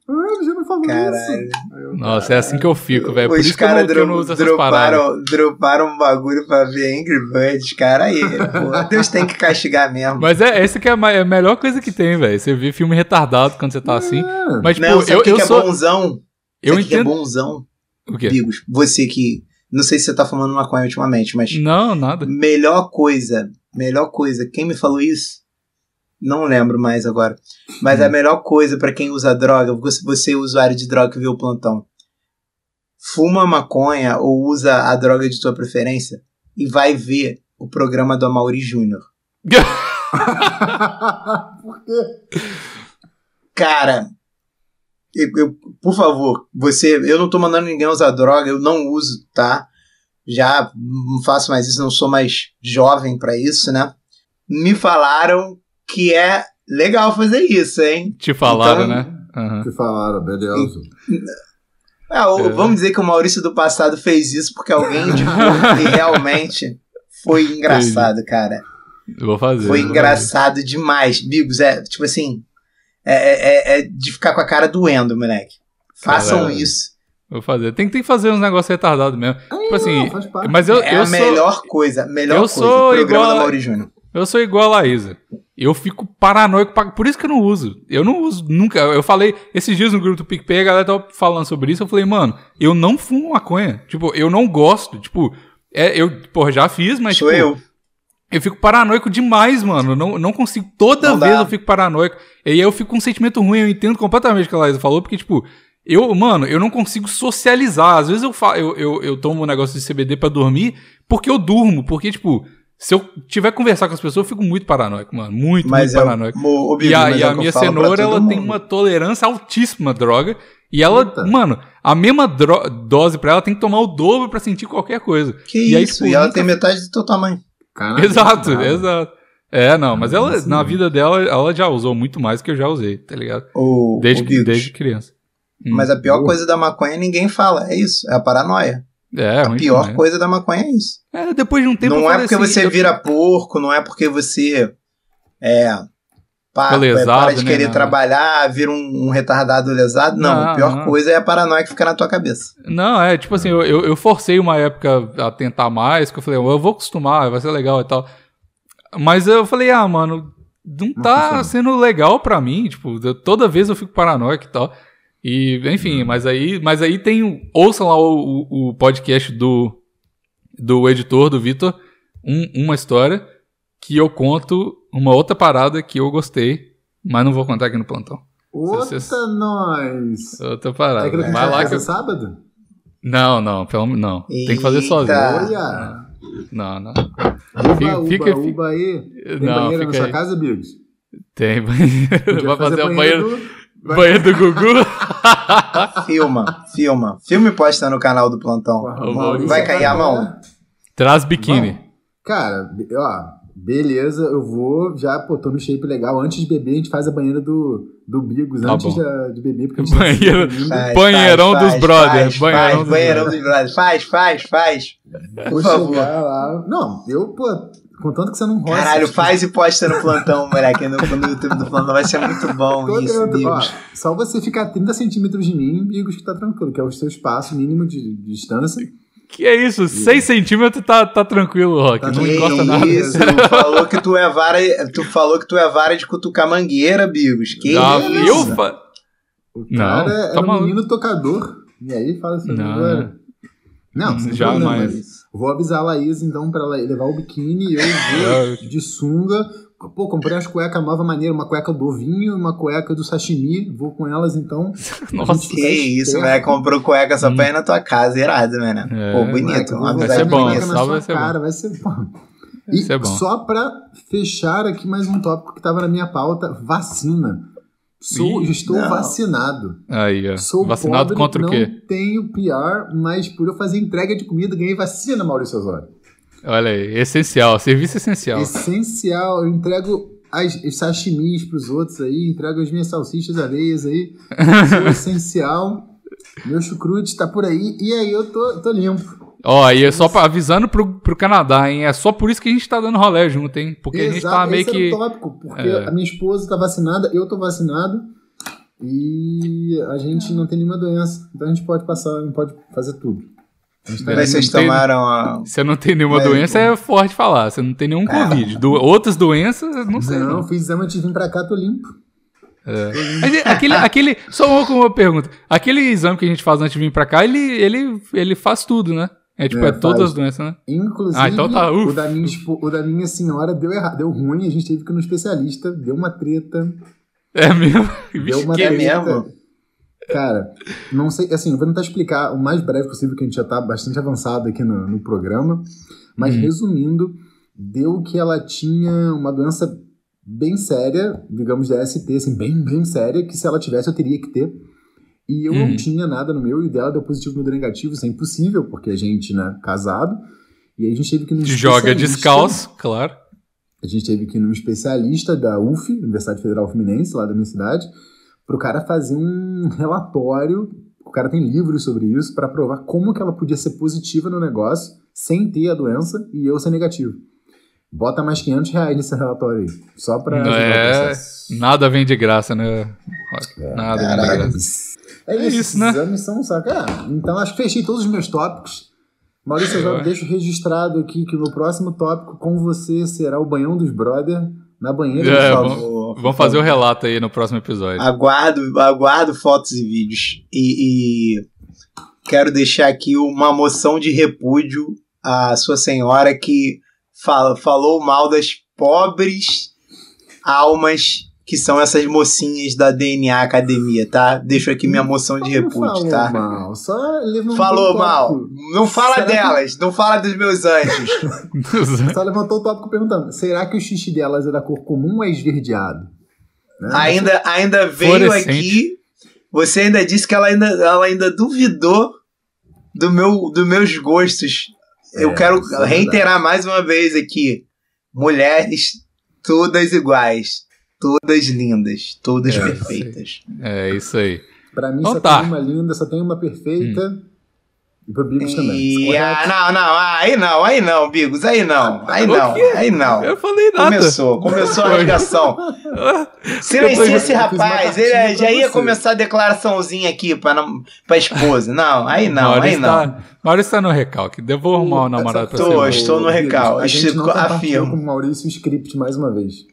Ah, ele já não falou Caralho. isso. Eu, Nossa, é assim que eu fico, velho. Por Os isso que eu, caras não, que eu não uso essas paradas. droparam, droparam um bagulho pra ver Angry Birds, cara. Aí, pô, Deus tem que castigar mesmo. Mas é essa que é a, ma- é a melhor coisa que tem, velho. Você vê filme retardado quando você tá assim. Ah, Mas, tipo, não, eu, o que, eu que sou. é bonzão? eu Sabe o que é entendo. bonzão? O quê? Bigos, você que. Não sei se você tá fumando maconha ultimamente, mas. Não, nada. Melhor coisa, melhor coisa. Quem me falou isso? Não lembro mais agora. Mas a melhor coisa pra quem usa droga, você, você usuário de droga que vê o plantão, fuma maconha ou usa a droga de tua preferência e vai ver o programa do Amaury Júnior. Por quê? Cara, eu- eu- por favor, você, eu não tô mandando ninguém usar droga, eu não uso, tá? Já não faço mais isso, não sou mais jovem pra isso, né? Me falaram que é legal fazer isso, hein? Te falaram, Então- né? Aham. que falaram, beleza. Ah, o- É. Vamos dizer que o Maurício do passado fez isso porque alguém indicou e realmente foi engraçado, cara. Eu Vou fazer. Foi vou engraçado demais. Bigos, é tipo assim. É, é- é de ficar com a cara doendo, moleque. Façam Caralho. isso. fazer. Vou fazer. Tem, tem que fazer uns negócios retardados mesmo. Tipo assim, Não, faz parte. mas eu, é eu a sou. melhor coisa. Melhor eu coisa. sou programa igual do Mauri Júnior. Eu sou igual a Laísa. Eu fico paranoico. pra- Por isso que eu não uso. Eu não uso nunca. Eu falei esses dias no grupo do PicPay, a galera tava falando sobre isso. Eu falei, mano, eu não fumo maconha. Tipo, eu não gosto. Tipo, é, eu, porra, já fiz, mas. Sou tipo, eu. Eu fico paranoico demais, mano. Eu Não, não consigo. Toda Não vez dá. eu fico paranoico. E aí eu fico com um sentimento ruim. Eu entendo completamente o que a Laísa falou, porque, tipo, eu, mano, eu não consigo socializar. Às vezes eu, fa eu, eu, eu tomo um negócio de CBD pra dormir porque eu durmo. Porque, tipo, se eu tiver que conversar com as pessoas, eu fico muito paranoico, mano. Muito, Mas muito é, paranoico. o, o E a, mas e é a minha cenoura, ela tem mundo. uma tolerância altíssima à droga. E ela, Eita. mano, a mesma dose pra ela tem que tomar o dobro pra sentir qualquer coisa. Que e aí, isso? tipo, e ela nunca- tem metade do teu tamanho. Caralho, Exato, bravo. exato. É, não, mas ela, Assim, na vida dela, ela já usou muito mais que eu já usei, tá ligado? O, Desde, o desde criança. Hum. Mas a pior Boa. coisa da maconha ninguém fala. É isso. É a paranoia. É, a pior demais. coisa da maconha é isso. É, depois de um tempo não é porque assim, você eu- vira porco, não é porque você é Pa- Fica lesado, para de né, querer trabalhar, vira um, um retardado lesado. Não, Não, a pior não. coisa é a paranoia que fica na tua cabeça. Não, é tipo assim, eu, eu, forcei uma época a tentar mais, que eu falei, eu vou acostumar, vai ser legal e tal. Mas eu falei, ah, mano, não tá sendo legal pra mim, tipo, eu- toda vez eu fico paranoico e tal. E, enfim, mas aí, mas aí tem, o- ouçam lá o, o, o podcast do, do editor, do Vitor, um- uma história que eu conto uma outra parada que eu gostei, mas não vou contar aqui no plantão. Outra nós. Outra parada. É que Vai lá que eu... sábado? Não, não, pelo não. Tem que fazer Eita. sozinho. Olha. Não, não. Uba, Fica- uba, fica- uba aí. Tem Não, banheira na sua aí. casa, Bigos? Tem banheiro. Vai fazer o banheiro banheiro, do- banheiro do Gugu. Filma, filma. Filme e posta no canal do plantão. Maurício Vai cair a Gabriel. mão? Traz biquíni. Cara, ó, beleza, eu vou já, pô, tô no shape legal. Antes de beber, a gente faz a banheira do, do Bigos, Tá antes de, de beber, porque a gente Banheiro- tá se Faz, Banheirão faz, dos faz, brothers, Faz, banheirão faz, dos banheirão brothers. dos brothers. Faz, faz, faz. Vou Por favor. chegar lá. Não, eu, pô, contanto que você não roça. Caralho, faz e posta no plantão, moleque. No, no YouTube do plantão vai ser muito bom Tô isso, querendo- ó, só você ficar a 30 centímetros de mim, Bigos, que tá tranquilo, que é o seu espaço mínimo de, de distância. Que é isso? 6 centímetros tá, tá tranquilo, Rock. Tá não encosta nada. Isso, falou que tu é vara, tu falou que tu é vara de cutucar mangueira, Bigos. Que isso? eu fa... O Não, cara tá um maluco. menino tocador. E aí fala assim Não. agora. Não, sem Jamais. problema. Vou avisar a Laís, então, pra ela levar o biquíni. Eu vou de sunga. Pô, comprei umas cuecas nova maneira. Uma cueca do ovinho, uma cueca do sashimi. Vou com elas, então. Nossa. Que isso, moleque. Comprou cueca só pra ir na tua casa, irado, mano. É, Pô, bonito. Vai botar ser bom, vai sua ser bom. cara, vai ser bom. Vai E ser bom. só pra fechar aqui mais um tópico que tava na minha pauta: vacina. Sou, Ih, estou não. vacinado. Aí, ó. Sou Vacinado pobre, contra o não quê? tenho PR, mas por eu fazer entrega de comida, ganhei vacina, Maurício Osório. Olha aí, essencial, serviço essencial. Essencial. Eu entrego as, os sashimis pros outros aí, entrego as minhas salsichas areias aí. Sou essencial. Meu chucrute tá por aí. E aí eu tô, tô limpo. Ó, aí é só pra, avisando pro, pro Canadá, hein? É só por isso que a gente tá dando rolé junto, hein? Porque a gente tá Exato, meio esse que. o tópico, porque É. a minha esposa tá vacinada, eu tô vacinado. E a gente não tem nenhuma doença. Então a gente pode passar, não pode fazer tudo. A gente tá Mas vocês tem- tomaram a. Você não tem nenhuma doença, é forte falar. Você não tem nenhum Covid. Do- outras doenças, não sei. Não, Não. fiz exame antes de vir pra cá, tô limpo. E- aquele, aquele. Só uma, uma pergunta. Aquele exame que a gente faz antes de vir pra cá, ele, ele, ele faz tudo, né? É tipo, É, é, todas as doenças, né? Inclusive, Ah, então tá, o, da minha, espo- o da minha senhora deu errado, deu ruim, a gente teve que ir no especialista, deu uma treta. É mesmo? Deu uma que- É treta. mesmo? Cara, não sei, assim, eu vou tentar explicar o mais breve possível, que a gente já tá bastante avançado aqui no, no programa. Mas Hum. resumindo, deu que ela tinha uma doença bem séria, digamos da ST, assim, bem, bem séria, que se ela tivesse eu teria que ter. E eu Hum. não tinha nada no meu, e o dela deu positivo, meu deu negativo, isso é impossível, porque a gente, né, casado. E aí a gente teve que ir num Joga descalço, claro. A gente teve que ir num especialista da UF, Universidade Federal Fluminense, lá da minha cidade, pro cara fazer um relatório. O cara tem livros sobre isso para provar como que ela podia ser positiva no negócio sem ter a doença e eu ser negativo. Bota mais 500 reais nesse relatório aí, só pra é-. Nada vem de graça, né? Nada vem de graça. É É isso, isso, né? Exames são um saco. É, então acho que fechei todos os meus tópicos. Maurício, eu já deixo registrado aqui que o meu próximo tópico com você será o banhão dos brother na banheira É, vamos- Vamos fazer o relato aí no próximo episódio. Aguardo, aguardo fotos e vídeos. E, e quero deixar aqui uma moção de repúdio à sua senhora que fala, falou mal das pobres almas que são essas mocinhas da DNA Academia, tá? Deixo aqui minha moção de repúdio, falou tá? mal, só levantou Falou o mal. Não fala Será que- delas, não fala dos meus anjos. Só levantou o tópico perguntando: será que o xixi delas é da cor comum ou é esverdeado? Né? ainda, ainda veio aqui. Você ainda disse que ela ainda, ela ainda duvidou do meu, dos meus gostos. Eu É, quero isso é reiterar mais uma vez aqui: mulheres todas iguais, todas lindas, todas É, perfeitas. É isso aí. Pra mim Então só tá. tem uma linda, só tem uma perfeita. E pro Bigos também. Ah, não, não, aí não, aí não, Bigos, aí não, aí O não, aí não. Eu falei nada. Começou, começou a rasgação. Silencia esse rapaz, ele já ia você. começar a declaraçãozinha aqui pra, nam- pra esposa. Não, aí não, aí Maurício não. Tá, Maurício tá no recalque. Vou arrumar um namorado pra você. estou no Bigos, recal. A gente não Chico, compartilhou afirmo. com o Maurício o script mais uma vez.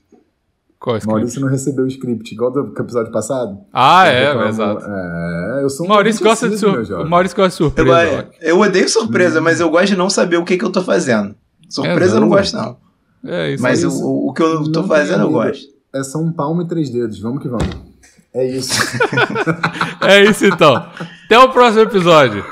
Qual é Maurício não recebeu o script, igual do episódio passado. Ah, é, reclamou. exato. É, eu sou um Maurício gosta de obsessivo, meu sur... jovem. O Maurício gosta de Eu, surpresa. go- eu odeio surpresa, mas eu gosto de não saber o que, que eu tô fazendo. Surpresa É, eu não gosto, não. É isso. Mas aí. o, o- o que eu tô Não fazendo eu gosto. É só um palmo e três dedos. Vamos que vamos. É isso. É isso então. Até o próximo episódio.